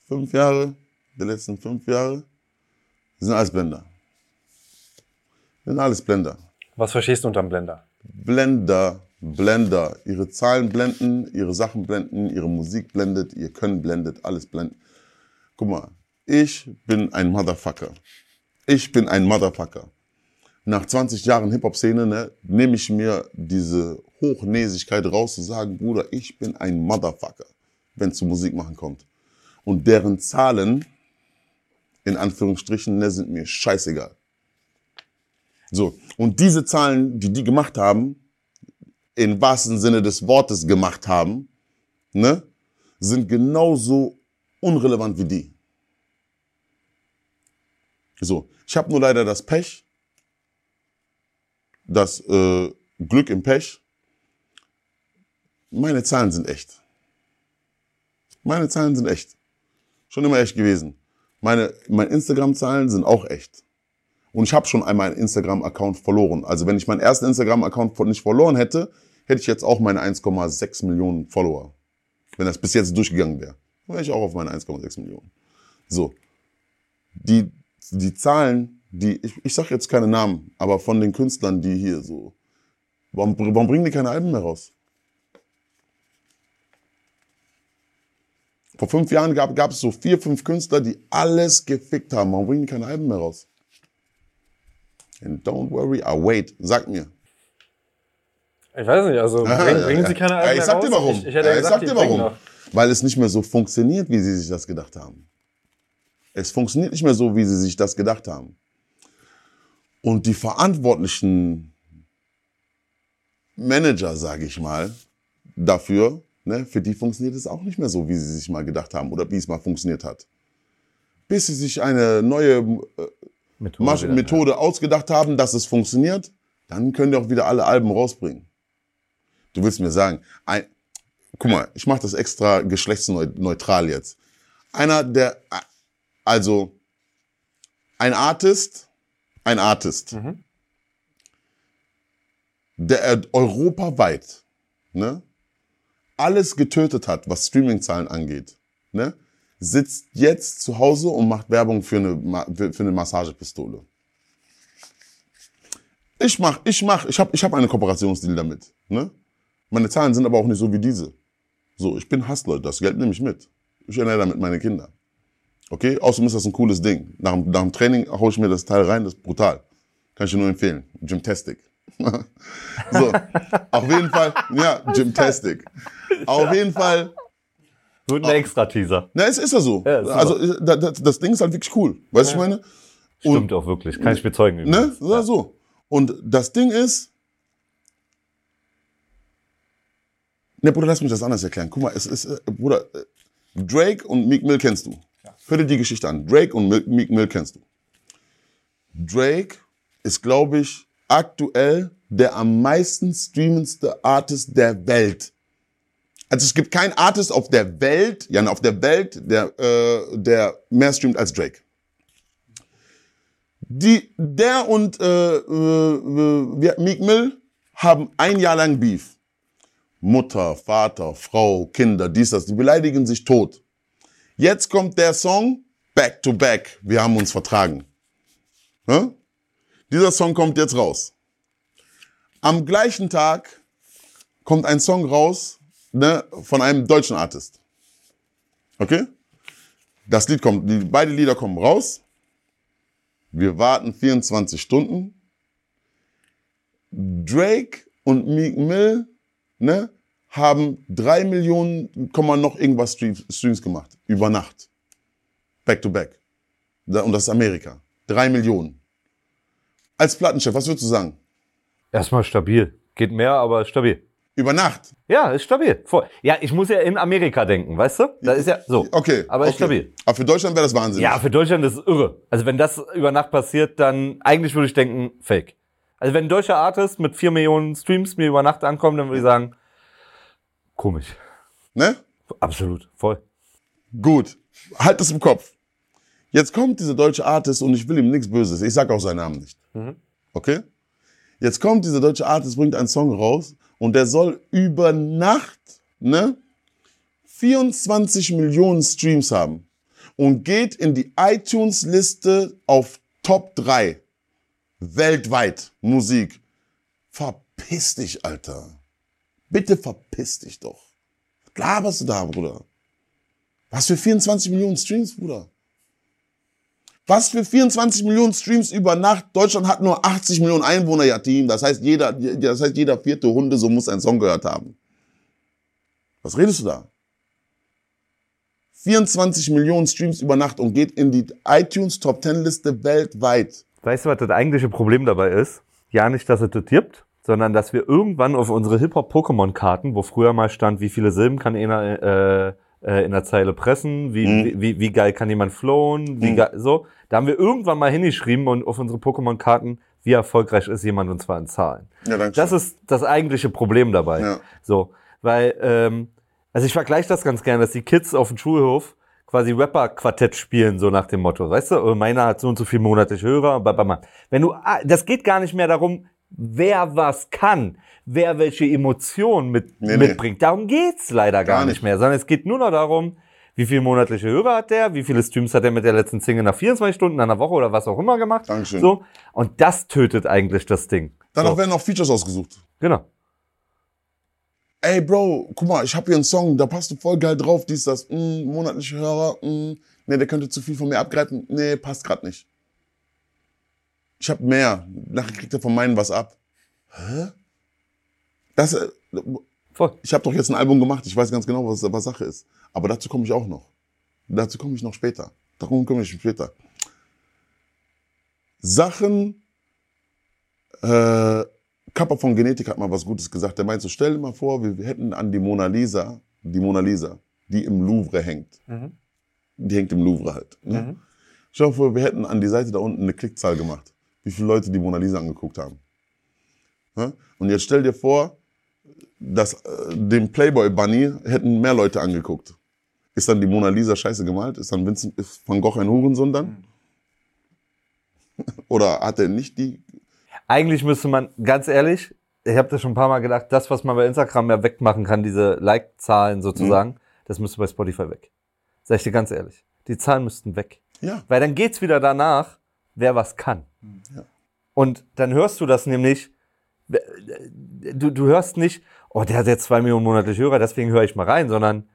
fünf Jahre, der letzten fünf Jahre, sind alles Blender. Sind alles Blender. Was verstehst du unterm Blender? Blender, Blender. Ihre Zahlen blenden, ihre Sachen blenden, ihre Musik blendet, ihr Können blendet, alles blendet. Guck mal, ich bin ein Motherfucker. Ich bin ein Motherfucker. Nach 20 Jahren Hip-Hop-Szene ne, nehme ich mir diese Hochnäsigkeit raus zu sagen, Bruder, ich bin ein Motherfucker, wenn es zu Musik machen kommt. Und deren Zahlen, in Anführungsstrichen, ne, sind mir scheißegal. So, und diese Zahlen, die die gemacht haben, im wahrsten Sinne des Wortes gemacht haben, ne, sind genauso unrelevant wie die. So, ich habe nur leider das Pech, das äh, Glück im Pech. Meine Zahlen sind echt. Meine Zahlen sind echt. Schon immer echt gewesen. Meine, meine Instagram-Zahlen sind auch echt. Und ich habe schon einmal einen Instagram-Account verloren. Also wenn ich meinen ersten Instagram-Account nicht verloren hätte, hätte ich jetzt auch meine 1,6 Millionen Follower. Wenn das bis jetzt durchgegangen wäre. Wäre ich auch auf meine 1,6 Millionen. So. Die, die Zahlen, die, ich, ich sag jetzt keine Namen, aber von den Künstlern, die hier so, warum, warum bringen die keine Alben mehr raus? Vor fünf Jahren gab, gab es so vier, fünf Künstler, die alles gefickt haben. Warum bringen die keine Alben mehr raus? And don't worry, I wait. Sag mir. Ich weiß nicht, also Ja, bringen, ja, bringen ja. sie keine Ja, Alben ich mehr sag dir raus? warum. Ich, ich hätte ja, ja ich gesagt, sag die dir warum. noch. Weil es nicht mehr so funktioniert, wie sie sich das gedacht haben. Es funktioniert nicht mehr so, wie sie sich das gedacht haben. Und die verantwortlichen Manager, sage ich mal, dafür, ne, für die funktioniert es auch nicht mehr so, wie sie sich mal gedacht haben oder wie es mal funktioniert hat. Bis sie sich eine neue äh, Methode Methode ausgedacht haben, dass es funktioniert, dann können die auch wieder alle Alben rausbringen. Du willst mir sagen, ein, guck mal, ich mache das extra geschlechtsneutral jetzt. Einer der, also ein Artist, ein Artist, der äh, europaweit ne, alles getötet hat, was Streamingzahlen angeht, ne, sitzt jetzt zu Hause und macht Werbung für eine, für eine Massagepistole. Ich mach, ich mach, ich habe ich hab einen Kooperationsdeal damit. Ne? Meine Zahlen sind aber auch nicht so wie diese. So, ich bin Hustler, das Geld nehme ich mit. Ich ernähre damit meine Kinder. Okay? Außerdem ist das ein cooles Ding. Nach, dem- nach dem Training haue ich mir das Teil rein, das ist brutal. Kann ich dir nur empfehlen. Gymtastic. so, auf jeden Fall, ja, Gymtastic. Auf jeden Fall, Wird ein extra Teaser. na, es ist ja so. Ja, also, da- das, das Ding ist halt wirklich cool. Weißt du, was ich meine? Stimmt auch wirklich. Kann ich bezeugen. Ne? Ja. so. Und das Ding ist. Ne, Bruder, lass mich das anders erklären. Guck mal, es ist, äh, Bruder, äh, Drake und Meek Mill kennst du. Hör dir die Geschichte an. Drake und Mil- Meek Mill kennst du. Drake ist, glaube ich, aktuell der am meisten streamendste Artist der Welt. Also es gibt keinen Artist auf der Welt, ja, auf der Welt, der, äh, der mehr streamt als Drake. Die, der und äh, äh, äh, Meek Mill haben ein Jahr lang Beef. Mutter, Vater, Frau, Kinder, dies, das. Die beleidigen sich tot. Jetzt kommt der Song Back to Back. Wir haben uns vertragen. Ja? Dieser Song kommt jetzt raus. Am gleichen Tag kommt ein Song raus ne, von einem deutschen Artist. Okay? Das Lied kommt, die, beide Lieder kommen raus. Wir warten 24 Stunden. Drake und Meek Mill ne, haben drei Millionen, noch irgendwas Streams gemacht. Über Nacht. Back to back. Und das ist Amerika. Drei Millionen. Als Plattenchef, was würdest du sagen? Erstmal stabil. Geht mehr, aber stabil. Über Nacht? Ja, ist stabil. Ja, ich muss ja in Amerika denken, weißt du? Da ist ja so. Okay. Aber ist okay. stabil. Aber für Deutschland wäre das wahnsinnig. Ja, für Deutschland ist es irre. Also wenn das über Nacht passiert, dann eigentlich würde ich denken, fake. Also wenn ein deutscher Artist mit vier Millionen Streams mir über Nacht ankommt, dann würde ich sagen, komisch. Ne? Absolut, voll. Gut. Halt das im Kopf. Jetzt kommt dieser deutsche Artist und ich will ihm nichts Böses. Ich sag auch seinen Namen nicht. Mhm. Okay? Jetzt kommt dieser deutsche Artist, bringt einen Song raus und der soll über Nacht, ne, 24 Millionen Streams haben und geht in die iTunes-Liste auf Top 3 weltweit Musik. Verpiss dich, Alter. Bitte verpiss dich doch. Klar, was du da, Bruder? Was für 24 Millionen Streams, Bruder? Was für 24 Millionen Streams über Nacht? Deutschland hat nur 80 Millionen Einwohner, ja Team. Das heißt, jeder, das heißt, jeder vierte Hunde so muss einen Song gehört haben. Was redest du da? 24 Millionen Streams über Nacht und geht in die iTunes Top 10 Liste weltweit. Weißt du, was das eigentliche Problem dabei ist? Ja, nicht, dass es das gibt, sondern dass wir irgendwann auf unsere Hip-Hop-Pokémon-Karten, wo früher mal stand, wie viele Silben kann einer äh, äh, in der Zeile pressen, wie, mhm. wie, wie, wie geil kann jemand flown, wie mhm. geil, so. Da haben wir irgendwann mal hingeschrieben und auf unsere Pokémon-Karten, wie erfolgreich ist jemand und zwar in Zahlen. Ja, danke das ist das eigentliche Problem dabei. Ja. So, weil, ähm, also ich vergleiche das ganz gerne, dass die Kids auf dem Schulhof quasi Rapper-Quartett spielen, so nach dem Motto, weißt du, oh, meiner hat so und so viel monatlich Hörer, wenn du, ah, das geht gar nicht mehr darum, wer was kann, wer welche Emotionen mit, nee, mitbringt. Darum geht's leider gar, gar nicht. nicht mehr, sondern es geht nur noch darum, wie viel monatliche Hörer hat der, wie viele Streams hat er mit der letzten Single nach 24 Stunden, einer Woche oder was auch immer gemacht. Dankeschön. So. Und das tötet eigentlich das Ding. Danach so. werden auch Features ausgesucht. Genau. Ey, Bro, guck mal, ich habe hier einen Song, da passt du voll geil drauf, dies, das, mh, mm, monatliche Hörer, mh, mm, nee, der könnte zu viel von mir abgreifen, nee, passt grad nicht. Ich habe mehr, nachher kriegt er von meinen was ab. Hä? Das, äh, Voll. Ich habe doch jetzt ein Album gemacht, ich weiß ganz genau, was, was Sache ist. Aber dazu komme ich auch noch. Dazu komme ich noch später. Darum komme ich später. Sachen, äh, Kappa von Genetik hat mal was Gutes gesagt. Der meint so, stell dir mal vor, wir hätten an die Mona Lisa, die Mona Lisa, die im Louvre hängt. Mhm. Die hängt im Louvre halt. Ne? Mhm. Stell dir vor, wir hätten an die Seite da unten eine Klickzahl gemacht. Wie viele Leute die Mona Lisa angeguckt haben. Und jetzt stell dir vor, dass äh, den Playboy Bunny hätten mehr Leute angeguckt. Ist dann die Mona Lisa scheiße gemalt? Ist dann Vincent van Gogh ein Hurensohn dann? Oder hat er nicht die? Eigentlich müsste man, ganz ehrlich, ich habe das schon ein paar Mal gedacht, das, was man bei Instagram ja wegmachen kann, diese Like-Zahlen sozusagen, mhm. das müsste bei Spotify weg. Sag ich dir ganz ehrlich. Die Zahlen müssten weg. Ja. Weil dann geht's wieder danach, wer was kann. Ja. Und dann hörst du das nämlich, du, du hörst nicht, oh, der hat jetzt zwei Millionen monatlich Hörer, deswegen höre ich mal rein, sondern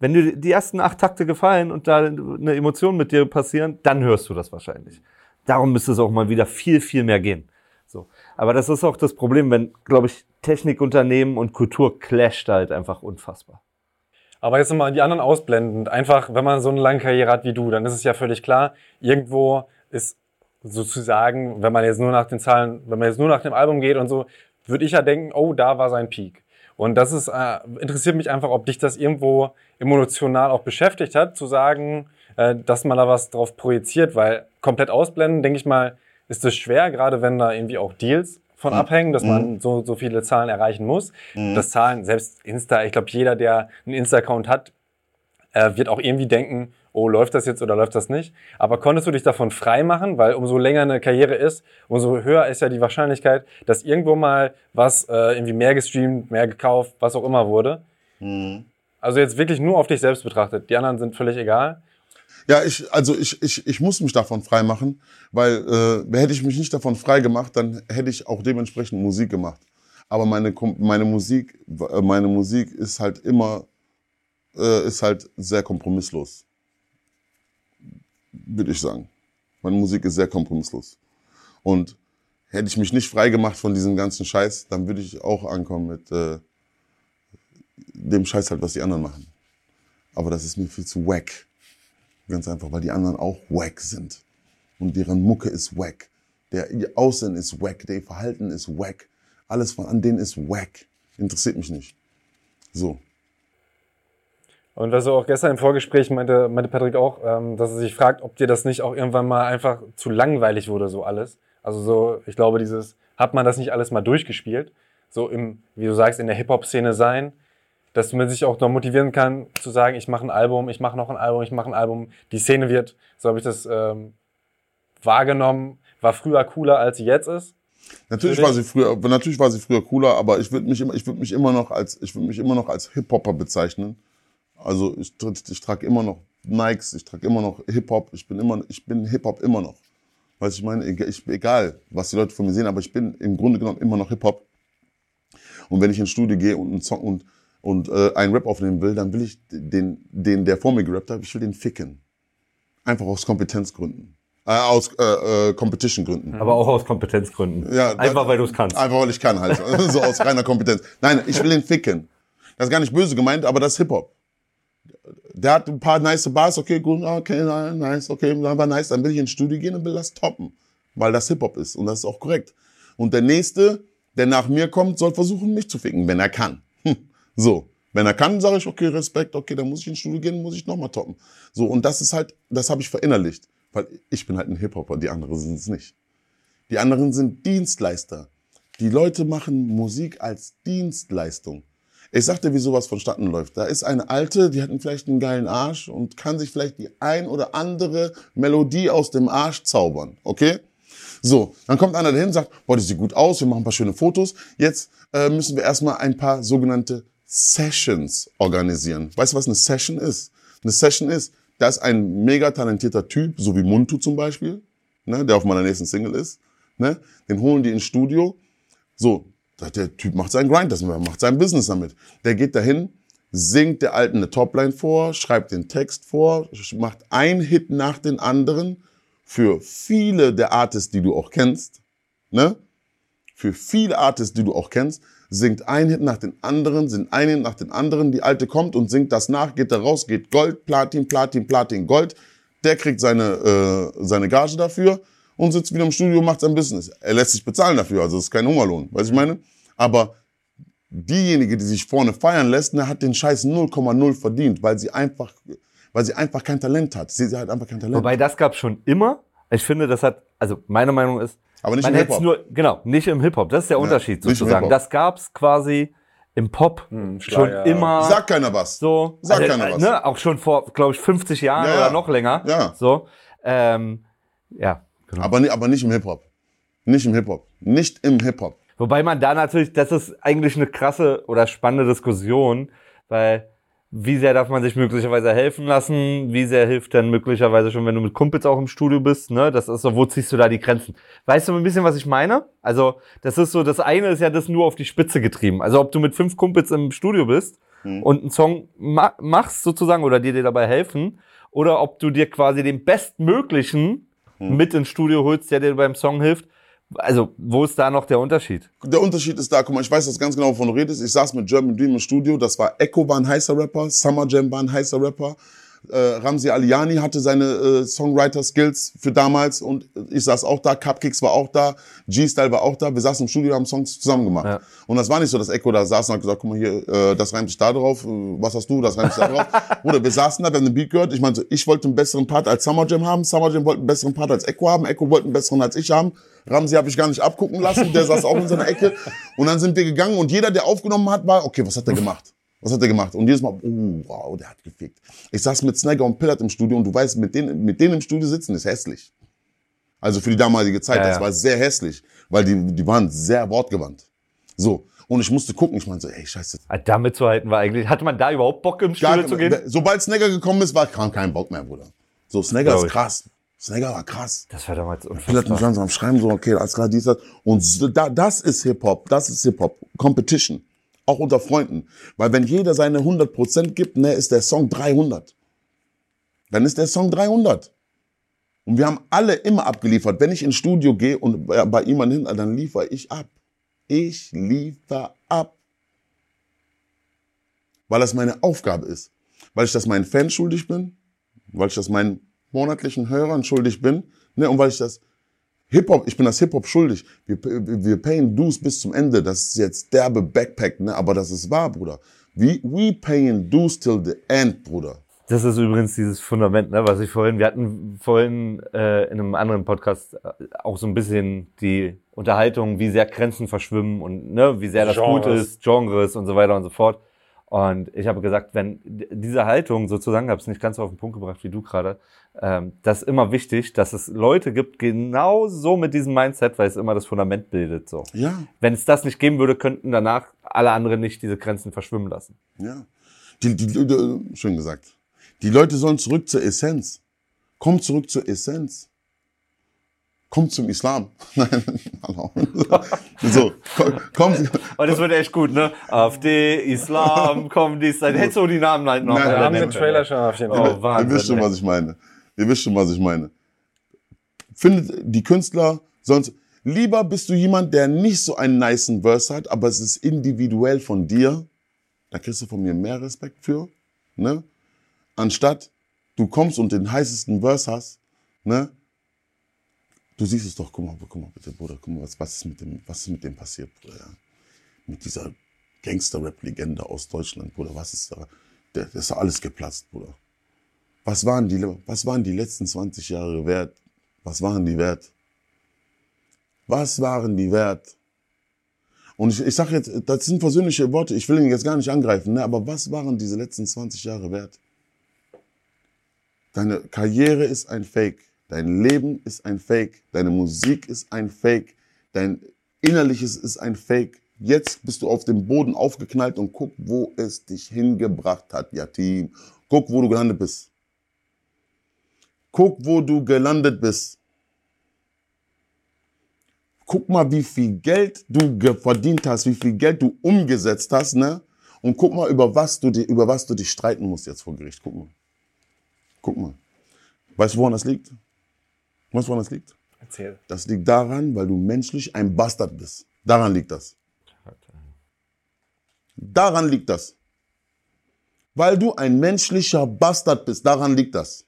wenn dir die ersten acht Takte gefallen und da eine Emotion mit dir passieren, dann hörst du das wahrscheinlich. Darum müsste es auch mal wieder viel, viel mehr gehen. So. Aber das ist auch das Problem, wenn, glaube ich, Technikunternehmen und Kultur clasht halt einfach unfassbar. Aber jetzt nochmal die anderen ausblendend. Einfach, wenn man so eine lange Karriere hat wie du, dann ist es ja völlig klar, irgendwo ist sozusagen, wenn man jetzt nur nach den Zahlen, wenn man jetzt nur nach dem Album geht und so, würde ich ja denken, oh, da war sein Peak. Und das ist, äh, interessiert mich einfach, ob dich das irgendwo emotional auch beschäftigt hat, zu sagen, äh, dass man da was drauf projiziert, weil komplett ausblenden, denke ich mal, ist es schwer, gerade wenn da irgendwie auch Deals von mhm. abhängen, dass man mhm. so, so viele Zahlen erreichen muss. Mhm. Das Zahlen, selbst Insta, ich glaube, jeder, der einen Insta-Account hat, äh, wird auch irgendwie denken, oh, läuft das jetzt oder läuft das nicht? Aber konntest du dich davon frei machen? Weil umso länger eine Karriere ist, umso höher ist ja die Wahrscheinlichkeit, dass irgendwo mal was äh, irgendwie mehr gestreamt, mehr gekauft, was auch immer wurde. Mhm. Also jetzt wirklich nur auf dich selbst betrachtet. Die anderen sind völlig egal. Ja, ich, also ich, ich, ich muss mich davon frei machen, weil äh, hätte ich mich nicht davon frei gemacht, dann hätte ich auch dementsprechend Musik gemacht. Aber meine, meine Musik, äh, meine Musik ist halt immer, äh, ist halt sehr kompromisslos. Würde ich sagen. Meine Musik ist sehr kompromisslos. Und hätte ich mich nicht frei gemacht von diesem ganzen Scheiß, dann würde ich auch ankommen mit äh, dem Scheiß halt, was die anderen machen. Aber das ist mir viel zu wack. Ganz einfach, weil die anderen auch wack sind. Und deren Mucke ist wack. Der Aussehen ist wack. Der Verhalten ist wack. Alles von an denen ist wack. Interessiert mich nicht. So. Und was du auch gestern im Vorgespräch meinte, meinte Patrick auch, ähm, dass er sich fragt, ob dir das nicht auch irgendwann mal einfach zu langweilig wurde, so alles. Also so, ich glaube, dieses, hat man das nicht alles mal durchgespielt? So im, wie du sagst, in der Hip-Hop-Szene sein, dass man sich auch noch motivieren kann, zu sagen, ich mache ein Album, ich mache noch ein Album, ich mache ein Album. Die Szene wird, so habe ich das ähm, wahrgenommen, war früher cooler, als sie jetzt ist. Natürlich war sie früher, natürlich war sie früher cooler, aber ich würde mich immer, ich würde mich immer noch als, ich würde mich immer noch als Hip-Hopper bezeichnen. Also ich, ich trage immer noch Nikes, ich trage immer noch Hip-Hop, ich bin immer, ich bin Hip-Hop immer noch. Weißt ich meine, ich, egal, was die Leute von mir sehen, aber ich bin im Grunde genommen immer noch Hip-Hop. Und wenn ich ins Studio gehe und einen Song und, und äh, einen Rap aufnehmen will, dann will ich den, den, der vor mir gerappt hat, ich will den ficken. Einfach aus Kompetenzgründen. Äh, aus äh, äh, Competition-Gründen. Aber auch aus Kompetenzgründen. Ja, Einfach weil du es kannst. Einfach weil ich kann halt. so aus reiner Kompetenz. Nein, ich will den ficken. Das ist gar nicht böse gemeint, aber das ist Hip-Hop. Der hat ein paar nice Bars, okay, gut, okay, nice, okay, war nice. Dann will ich ins Studio gehen und will das toppen. Weil das Hip-Hop ist und das ist auch korrekt. Und der Nächste, der nach mir kommt, soll versuchen, mich zu ficken, wenn er kann. Hm. So. Wenn er kann, sage ich, okay, Respekt, okay, dann muss ich ins Studio gehen, muss ich nochmal toppen. So, und das ist halt, das habe ich verinnerlicht. Weil ich bin halt ein Hip-Hopper, die anderen sind es nicht. Die anderen sind Dienstleister. Die Leute machen Musik als Dienstleistung. Ich sag dir, wie sowas vonstatten läuft. Da ist eine Alte, die hat vielleicht einen geilen Arsch und kann sich vielleicht die ein oder andere Melodie aus dem Arsch zaubern. Okay? So, dann kommt einer dahin sagt, boah, das sieht gut aus, wir machen ein paar schöne Fotos. Jetzt äh, müssen wir erstmal ein paar sogenannte Sessions organisieren. Weißt du, was eine Session ist? Eine Session ist, da ist ein mega talentierter Typ, so wie Muntu zum Beispiel, ne, der auf meiner nächsten Single ist. Ne, den holen die ins Studio. So, der- Typ macht seinen Grind, das macht sein Business damit. Der geht dahin, singt der Alten eine Topline vor, schreibt den Text vor, macht einen Hit nach den anderen für viele der Artists, die du auch kennst, ne? Für viele Artists, die du auch kennst, singt ein Hit nach den anderen, singt ein Hit nach den anderen. Die Alte kommt und singt das nach, geht da raus, geht Gold, Platin, Platin, Platin, Gold. Der kriegt seine, äh, seine Gage dafür und sitzt wieder im Studio und macht sein Business. Er lässt sich bezahlen dafür, also es ist kein Hungerlohn, weißt ich meine? Aber diejenige, die sich vorne feiern lässt, ne, hat den Scheiß 0,0 verdient, weil sie einfach, weil sie einfach kein Talent hat. Sie, sie hat einfach kein Talent. Wobei das gab schon immer. Ich finde, das hat, also meine Meinung ist, Aber nicht man im hätte es Hip-Hop. nur, genau, nicht im Hip-Hop. Das ist der Unterschied im sozusagen. Das gab's quasi im Pop schon Schlager. immer. Sagt keiner was. so, Sagt also, keiner was. Ne, auch schon vor, glaube ich, 50 Jahren Ja, ja. oder noch länger. Ja. So, ähm, ja. Genau. Aber, aber nicht im Hip-Hop. Nicht im Hip-Hop. Nicht im Hip-Hop. Wobei man da natürlich, das ist eigentlich eine krasse oder spannende Diskussion, weil wie sehr darf man sich möglicherweise helfen lassen? Wie sehr hilft denn möglicherweise schon, wenn du mit Kumpels auch im Studio bist? Ne, das ist so, wo ziehst du da die Grenzen? Weißt du ein bisschen, was ich meine? Also das ist so, das eine ist ja das nur auf die Spitze getrieben. Also ob du mit fünf Kumpels im Studio bist und einen Song ma machst sozusagen oder dir dir dabei helfen, oder ob du dir quasi den bestmöglichen mit ins Studio holst, der dir beim Song hilft. Also, wo ist da noch der Unterschied? Der Unterschied ist da, guck mal, ich weiß das ganz genau, wovon du redest. Ich saß mit German Dream im Studio, das war Echo war ein heißer Rapper, Summer Jam war ein heißer Rapper, äh, Ramsi Aliani hatte seine äh, Songwriter-Skills für damals und ich saß auch da, Cupkicks war auch da, G-Style war auch da, wir saßen im Studio, haben Songs zusammen gemacht. Ja. Und das war nicht so, dass Echo da saß und hat gesagt, guck mal hier, äh, das reimt sich da drauf, äh, was hast du, das reimt sich da drauf. Oder wir saßen da, wir haben den Beat gehört, ich meinte, ich wollte einen besseren Part als Summer Jam haben, Summer Jam wollte einen besseren Part als Echo haben, Echo wollte einen besseren als ich haben. Ramsi habe ich gar nicht abgucken lassen, der saß auch in seiner Ecke. Und dann sind wir gegangen und jeder, der aufgenommen hat, war, okay, was hat der gemacht? Was hat er gemacht? Und jedes Mal, oh, wow, der hat gefickt. Ich saß mit Snagger und Pillard im Studio und du weißt, mit denen, mit denen im Studio sitzen ist hässlich. Also für die damalige Zeit, Ja, das ja. war sehr hässlich, weil die, die waren sehr wortgewandt. So. Und ich musste gucken, ich meinte so, ey, scheiße. Ah, Damit zu halten war eigentlich, hatte man da überhaupt Bock im Gar, Studio zu gehen? sobald Snagger gekommen ist, war kam kein Bock mehr, Bruder. So, Snagger ist krass. Snagger war krass. Das war damals Pillard unfassbar. und langsam am Schreiben, so, okay, alles klar, dies, das. Und so, da, das ist Hip-Hop, das ist Hip-Hop. Competition. Auch unter Freunden. Weil wenn jeder seine 100% gibt, ne, ist der Song 300. Dann ist der Song 300. Und wir haben alle immer abgeliefert. Wenn ich ins Studio gehe und bei jemandem hin, dann liefere ich ab. Ich liefere ab. Weil das meine Aufgabe ist. Weil ich das meinen Fans schuldig bin. Weil ich das meinen monatlichen Hörern schuldig bin. Ne, und weil ich das Hip-Hop, ich bin das Hip-Hop schuldig. Wir, wir payen Dues bis zum Ende. Das ist jetzt derbe Backpack, ne? aber das ist wahr, Bruder. We, we paying dues till the end, Bruder. Das ist übrigens dieses Fundament, ne, was ich vorhin, wir hatten vorhin äh, in einem anderen Podcast äh, auch so ein bisschen die Unterhaltung, wie sehr Grenzen verschwimmen und ne, wie sehr das gut Genres. ist, Genres und so weiter und so fort. Und ich habe gesagt, wenn diese Haltung sozusagen, habe es nicht ganz so auf den Punkt gebracht wie du gerade, ähm, das ist immer wichtig, dass es Leute gibt, genau so mit diesem Mindset, weil es immer das Fundament bildet. So. Ja, Wenn es das nicht geben würde, könnten danach alle anderen nicht diese Grenzen verschwimmen lassen. ja. Die, die, die, die, schön gesagt. Die Leute sollen zurück zur Essenz. Komm zurück zur Essenz. Komm zum Islam. Nein, hallo. So, komm, komm. Und das wird echt gut, ne? AfD, Islam, kommen dies, dann hättest du die Namen halt noch. Nein, Wir haben den Trailer schon auf jeden Oh. Wahnsinn. Ihr wisst schon, was ich meine. Ihr wisst schon, was ich meine. Findet die Künstler sonst. Lieber bist du jemand, der nicht so einen nicen Verse hat, aber es ist individuell von dir. Da kriegst du von mir mehr Respekt für. Ne? Anstatt du kommst und den heißesten Verse hast, ne? Du siehst es doch, guck mal, guck mal bitte, Bruder, guck mal, was, was, ist, mit dem, was ist mit dem passiert, Bruder? Ja? Mit dieser Gangster-Rap-Legende aus Deutschland, Bruder, was ist da? Der, das ist alles geplatzt, Bruder. Was waren, die, was waren die letzten 20 Jahre wert? Was waren die wert? Was waren die wert? Und ich, ich sage jetzt, das sind persönliche Worte, ich will ihn jetzt gar nicht angreifen, ne? aber was waren diese letzten 20 Jahre wert? Deine Karriere ist ein Fake, dein Leben ist ein Fake, deine Musik ist ein Fake, dein Innerliches ist ein Fake. Jetzt bist du auf dem Boden aufgeknallt und guck, wo es dich hingebracht hat, Yatim. Guck, wo du gelandet bist. Guck, wo du gelandet bist. Guck mal, wie viel Geld du verdient hast, wie viel Geld du umgesetzt hast, ne? Und guck mal, über was du, über was du dich streiten musst jetzt vor Gericht. Guck mal. Guck mal. Weißt du, woran das liegt? Weißt du, woran das liegt? Erzähl. Das liegt daran, weil du menschlich ein Bastard bist. Daran liegt das. Daran liegt das. Weil du ein menschlicher Bastard bist. Daran liegt das.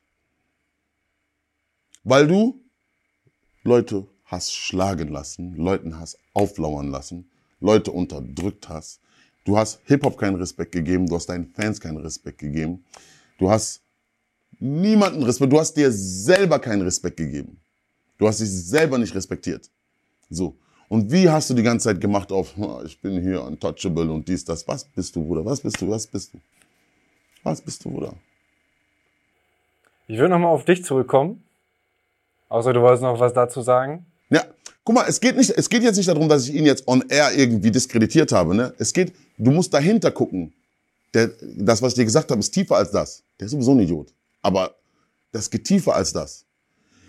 Weil du Leute hast schlagen lassen, Leuten hast auflauern lassen, Leute unterdrückt hast. Du hast Hip-Hop keinen Respekt gegeben, du hast deinen Fans keinen Respekt gegeben. Du hast niemanden Respekt, du hast dir selber keinen Respekt gegeben. Du hast dich selber nicht respektiert. So. Und wie hast du die ganze Zeit gemacht auf, "Ah, ich bin hier untouchable und dies, das. Was bist du, Bruder? Was bist du? Was bist du? Was bist du, Bruder? Ich würde nochmal auf dich zurückkommen. Außer du wolltest noch was dazu sagen. Ja, guck mal, es geht, nicht, es geht jetzt nicht darum, dass ich ihn jetzt on air irgendwie diskreditiert habe. Ne? Es geht, du musst dahinter gucken. Der, das, was ich dir gesagt habe, ist tiefer als das. Der ist sowieso ein Idiot. Aber das geht tiefer als das.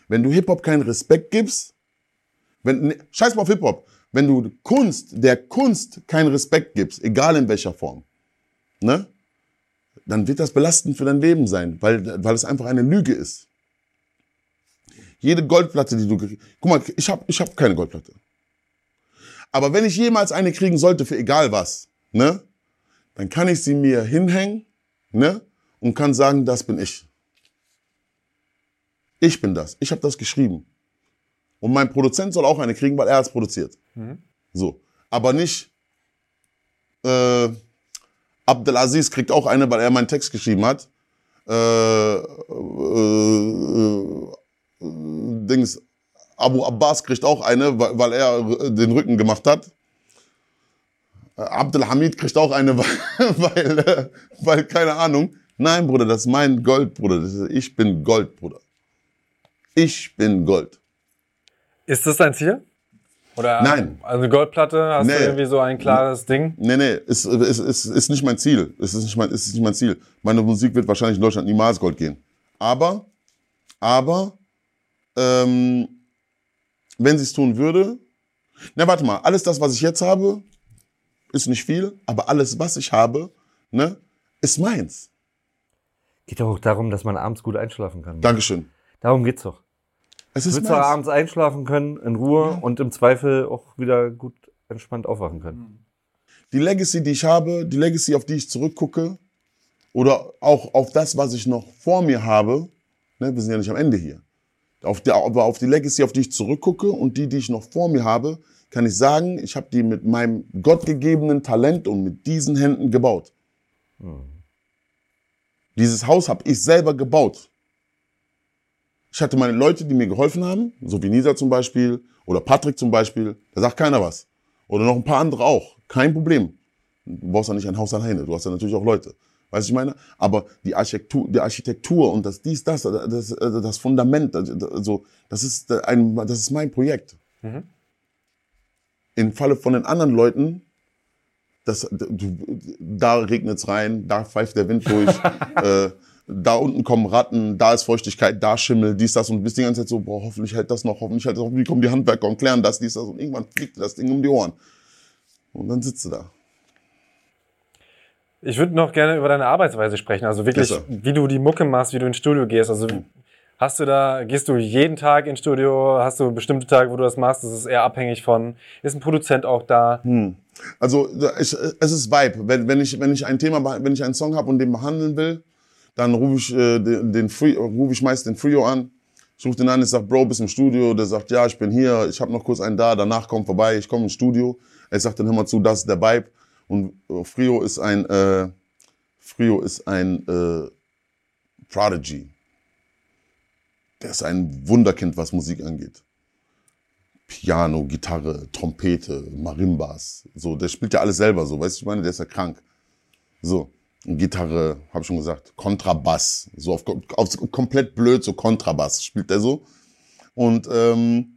Wenn du Hip-Hop keinen Respekt gibst, wenn, ne, scheiß mal auf Hip-Hop, wenn du Kunst, der Kunst keinen Respekt gibst, egal in welcher Form, ne? dann wird das belastend für dein Leben sein, weil, weil es einfach eine Lüge ist. Jede Goldplatte, die du gekriegt Guck mal, ich habe ich hab keine Goldplatte. Aber wenn ich jemals eine kriegen sollte, für egal was, ne, dann kann ich sie mir hinhängen, ne, und kann sagen, das bin ich. Ich bin das. Ich habe das geschrieben. Und mein Produzent soll auch eine kriegen, weil er hat's produziert. So. Aber nicht, äh, Abdelaziz kriegt auch eine, weil er meinen Text geschrieben hat. Äh, äh, äh, Dings, Abu Abbas kriegt auch eine, weil, weil er äh, den Rücken gemacht hat. Äh, Abdelhamid kriegt auch eine, weil, äh, weil, keine Ahnung. Nein, Bruder, das ist mein Gold, Bruder. Ich bin Gold, Bruder. Ich bin Gold. Ist das dein Ziel? Oder Nein. Also eine Goldplatte, hast Nee. du irgendwie so ein klares Ding? Nee, nee, ist, ist, ist, ist nicht mein Ziel. Es ist nicht mein, ist nicht mein Ziel. Meine Musik wird wahrscheinlich in Deutschland niemals Gold gehen. Aber, aber, ähm, wenn sie es tun würde, na warte mal, alles das, was ich jetzt habe, ist nicht viel, aber alles, was ich habe, ne, ist meins. Geht doch auch darum, dass man abends gut einschlafen kann. Dankeschön. Darum geht's doch. Es ist meins. abends einschlafen können, in Ruhe und im Zweifel auch wieder gut entspannt aufwachen können. die Legacy, die ich habe, die Legacy, auf die ich zurückgucke, oder auch auf das, was ich noch vor mir habe, ne, wir sind ja nicht am Ende hier, auf die, aber auf die Legacy, auf die ich zurückgucke und die, die ich noch vor mir habe, kann ich sagen, ich habe die mit meinem gottgegebenen Talent und mit diesen Händen gebaut. Dieses Haus habe ich selber gebaut. Ich hatte meine Leute, die mir geholfen haben, so wie Nisa zum Beispiel oder Patrick zum Beispiel, da sagt keiner was. Oder noch ein paar andere auch. Kein Problem. Du brauchst ja nicht ein Haus alleine, du hast ja natürlich auch Leute. Weißt du, ich meine? Aber die Architektur, die Architektur und das dies, das, das, das Fundament, also, das ist ein, das ist mein Projekt. Im Falle von den anderen Leuten, das, du, da regnet's rein, da pfeift der Wind durch, äh, da unten kommen Ratten, da ist Feuchtigkeit, da Schimmel, dies, das und du bist die ganze Zeit so, boah, hoffentlich hält das noch, hoffentlich hält das, hoffentlich kommen die Handwerker und klären das, dies, das und irgendwann fliegt dir das Ding um die Ohren. Und dann sitzt du da. Ich würde noch gerne über deine Arbeitsweise sprechen. Also wirklich, Yes, sir. wie du die Mucke machst, wie du ins Studio gehst. Also hast du da, gehst du jeden Tag ins Studio? Hast du bestimmte Tage, wo du das machst? Das ist eher abhängig von, ist ein Produzent auch da? Also ich, es ist Vibe. Wenn, wenn, ich, wenn ich ein Thema, wenn ich einen Song habe und den behandeln will, dann rufe ich äh, den, den Free, rufe ich meist den Frio an. Ich rufe den an, ich sag, Bro, bist im Studio. Der sagt, ja, ich bin hier, ich habe noch kurz einen da, danach komm vorbei, ich komme ins Studio. Er sagt dann, hör mal zu, das ist der Vibe. Und äh, Frio ist ein, äh, Frio ist ein äh, Prodigy. Der ist ein Wunderkind, was Musik angeht. Piano, Gitarre, Trompete, Marimbas. So, der spielt ja alles selber so, weißt du, ich meine, der ist ja krank. So, Gitarre, habe ich schon gesagt, Kontrabass, so auf, auf komplett blöd, so Kontrabass spielt der so. Und ähm,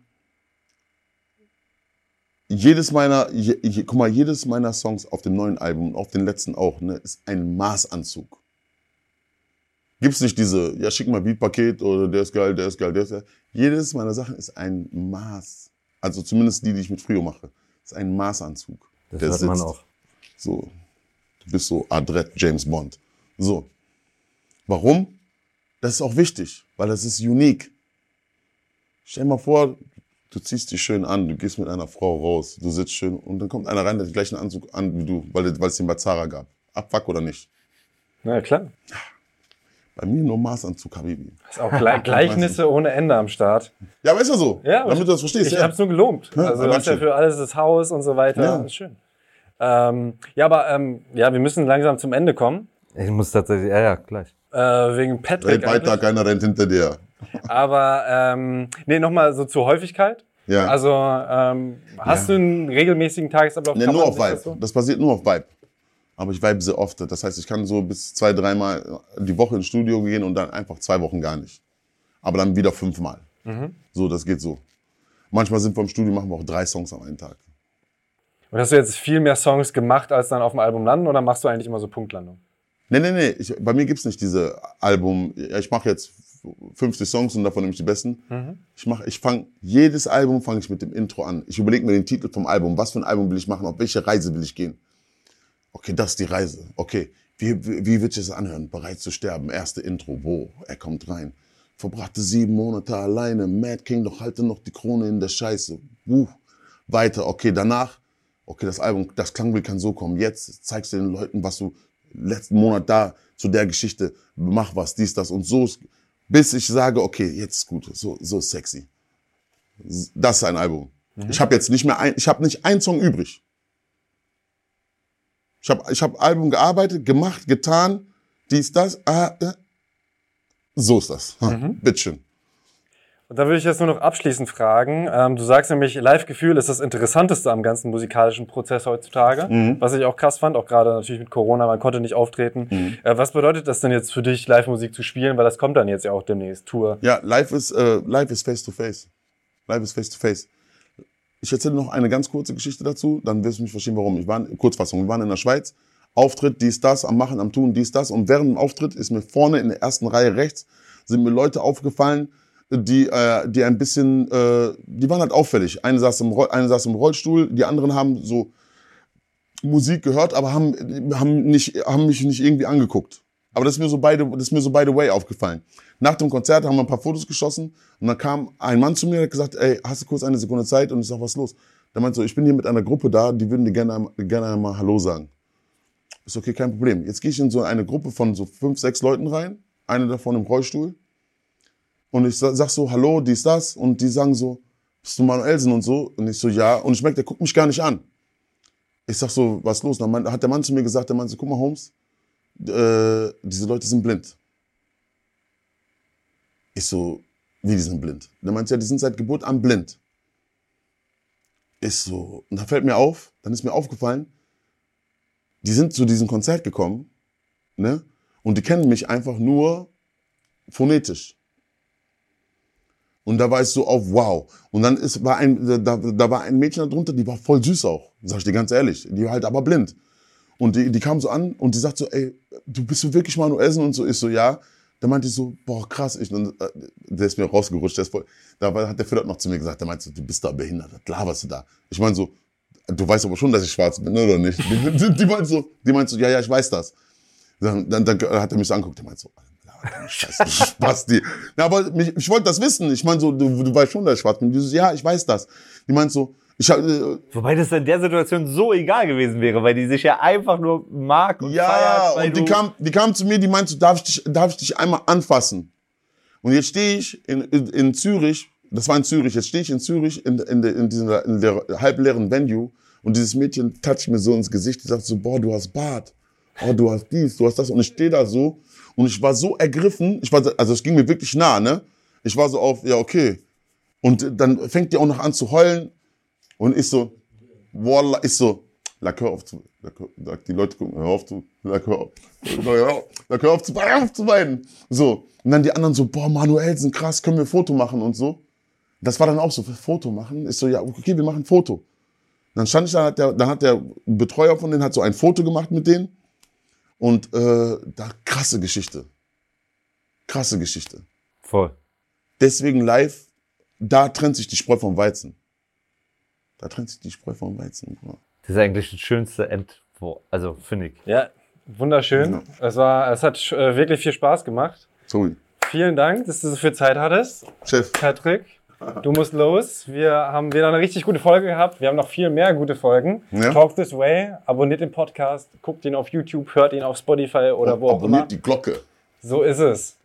jedes meiner, je, je, guck mal, jedes meiner Songs auf dem neuen Album und auf den letzten auch, ne, ist ein Maßanzug. Gibt's nicht diese, ja, schick mal Beatpaket oder der ist geil, der ist geil, der ist geil. Jedes meiner Sachen ist ein Maß. Also zumindest die, die ich mit Frio mache, ist ein Maßanzug. Das der hört man sitzt. auch. So, bist so adrett James Bond. So. Warum? Das ist auch wichtig, weil das ist unique. Stell dir mal vor, du ziehst dich schön an, du gehst mit einer Frau raus, du sitzt schön und dann kommt einer rein, der den gleichen Anzug an wie du, weil, weil es den bei Zara gab. Abfuck oder nicht? Na klar. Bei mir nur Maßanzug, Habibi. Das ist auch Gle Gleichnisse ohne Ende am Start. Ja, aber ist ja so. Ja, damit du das verstehst. Ich ja. habe es nur gelobt. Ja, Also du hast ja für alles das Haus und so weiter. Ja. Das ist schön. Ähm, ja, aber ähm, ja, wir müssen langsam zum Ende kommen. Ich muss tatsächlich, ja, ja, gleich. Äh, wegen Patrick. Red weiter, keiner rennt hinter dir. Aber ähm, nee, nochmal so zur Häufigkeit. Ja. Also ähm, hast du einen regelmäßigen Tagesablauf? Nee, Kann nur auf Vibe. das so- Das basiert nur auf Vibe. Aber ich vibe sehr oft. Das heißt, ich kann so bis zwei, dreimal die Woche ins Studio gehen und dann einfach zwei Wochen gar nicht. Aber dann wieder fünfmal. Mhm. So, das geht so. Manchmal sind wir im Studio, machen wir auch drei Songs am einen Tag. Und hast du jetzt viel mehr Songs gemacht, als dann auf dem Album landen oder machst du eigentlich immer so Punktlandung? Nee, nee, nee. Ich, bei mir gibt's nicht diese Album. Ich mache jetzt 50 Songs und davon nehme ich die besten. Ich mach, ich fange jedes Album fange ich mit dem Intro an. Ich überlege mir den Titel vom Album. Was für ein Album will ich machen? Auf welche Reise will ich gehen? Okay, das ist die Reise. Okay, wie, wie, wie wird das anhören? Bereit zu sterben. Erste Intro. Wo? Er kommt rein. Verbrachte sieben Monate alleine. Mad King, doch halte noch die Krone in der Scheiße. Uh. Weiter. Okay, danach. Okay, das Album, das Klangbild kann so kommen. Jetzt zeigst du den Leuten, was du letzten Monat da zu der Geschichte mach was, dies, das und so. Bis ich sage, okay, jetzt ist gut. So, so sexy. Das ist ein Album. Ich habe jetzt nicht mehr ein, ich habe nicht einen Song übrig. Ich habe ich hab Album gearbeitet, gemacht, getan, dies, das. Ah, äh. So ist das. Ha, Bitteschön. Und da würde ich jetzt nur noch abschließend fragen. Ähm, du sagst nämlich, Live-Gefühl ist das Interessanteste am ganzen musikalischen Prozess heutzutage. Mhm. Was ich auch krass fand, auch gerade natürlich mit Corona, man konnte nicht auftreten. Mhm. Äh, was bedeutet das denn jetzt für dich, Live-Musik zu spielen? Weil das kommt dann jetzt ja auch demnächst, Tour. Ja, live ist, äh, live ist face to face. Live ist face to face. Ich erzähle noch eine ganz kurze Geschichte dazu, dann wirst du mich verstehen, warum. Ich war, in- Kurzfassung, wir waren in der Schweiz, Auftritt, dies, das, am Machen, am Tun, dies, das. Und während dem Auftritt ist mir vorne in der ersten Reihe rechts, sind mir Leute aufgefallen, die, äh, die ein bisschen, äh, die waren halt auffällig. Eine saß, im eine saß im Rollstuhl, die anderen haben so Musik gehört, aber haben, haben, nicht, haben mich nicht irgendwie angeguckt. Aber das ist mir so beide, das ist mir so by the way aufgefallen. Nach dem Konzert haben wir ein paar Fotos geschossen und dann kam ein Mann zu mir und hat gesagt, ey, hast du kurz eine Sekunde Zeit? Und ich sag, was ist los? Der meint so, ich bin hier mit einer Gruppe da, die würden dir gerne, gerne einmal Hallo sagen. Ist okay, kein Problem. Jetzt gehe ich in so eine Gruppe von so fünf, sechs Leuten rein, eine davon im Rollstuhl. Und ich sa- sag so, hallo, dies, das. Und die sagen so, bist du Manuelsen und so? Und ich so, ja. Und ich merke, der guckt mich gar nicht an. Ich sag so, was ist los? Dann meint- hat der Mann zu mir gesagt, der meinte so, guck mal, Holmes, äh, diese Leute sind blind. Ich so, wie, die sind blind? Der meinte, ja, die sind seit Geburt an blind. Ich so, und da fällt mir auf, dann ist mir aufgefallen, die sind zu diesem Konzert gekommen, ne? Und die kennen mich einfach nur phonetisch. Und da ich so auf wow. Und dann ist, war ein, da, da war ein Mädchen darunter, die war voll süß auch, sag ich dir ganz ehrlich. Die war halt aber blind. Und die, die kam so an und die sagt so, ey, du bist du wirklich Manuelsen und so. Ich so, ja. Da meinte ich so, boah, krass. Ich, und, äh, der ist mir rausgerutscht. Der ist voll, da hat der Philipp noch zu mir gesagt, der meinte so, du bist da behindert, was laberst du da? Ich meine so, du weißt aber schon, dass ich schwarz bin, oder nicht? Die, die, die meint so, die meint so, ja, ja, ich weiß das. Dann, dann, dann hat er mich so angeguckt, der meint so, du Spasti. Na, aber mich, ich wollte das wissen. Ich meine so, du, du weißt schon, dass ich schwarz bin. Die so, ja, ich weiß das. Die meint so, ich hab, äh, Wobei das in der Situation so egal gewesen wäre, weil die sich ja einfach nur mag und Ja, feiert. weil und die du- kam, die kam zu mir, die meinte, darf ich dich, darf ich dich einmal anfassen? Und jetzt stehe ich in, in, in Zürich, das war in Zürich, jetzt stehe ich in Zürich in, in, der- in, dieser, in der halbleeren Venue und dieses Mädchen toucht mir so ins Gesicht und sagt so, boah, du hast Bart, oh, du hast dies, du hast das und ich stehe da so und ich war so ergriffen, ich war, so- also es ging mir wirklich nah, ne? Ich war so auf, ja, okay. Und dann fängt die auch noch an zu heulen und ich so, Wallah, ist so, Lack, hör auf zu, Lack, hör- die Leute gucken, hör auf zu, Lack, hör auf, Lack, hör auf zu, hör auf zu weinen. So. Und dann die anderen so, boah, Manuelsen, krass, können wir ein Foto machen und so. Das war dann auch so, Foto machen. Ist so, ja, okay, wir machen ein Foto. Dann stand ich da, dann hat der Betreuer von denen hat so ein Foto gemacht mit denen. Und äh, da krasse Geschichte. Krasse Geschichte. Voll. Deswegen live, da trennt sich die Spreu vom Weizen. Da trennt sich die Spreu vom Weizen. Bruder. Das ist eigentlich das schönste Endwort. Also, finde ich. Ja, wunderschön. Es, war, es hat äh, wirklich viel Spaß gemacht. Sorry. Vielen Dank, dass du so viel Zeit hattest, Chef. Patrick. Du musst los. Wir haben wieder eine richtig gute Folge gehabt. Wir haben noch viel mehr gute Folgen. Ja. Talk This Way. Abonniert den Podcast, guckt ihn auf YouTube, hört ihn auf Spotify oder wo auch immer. Abonniert die Glocke. So ist es.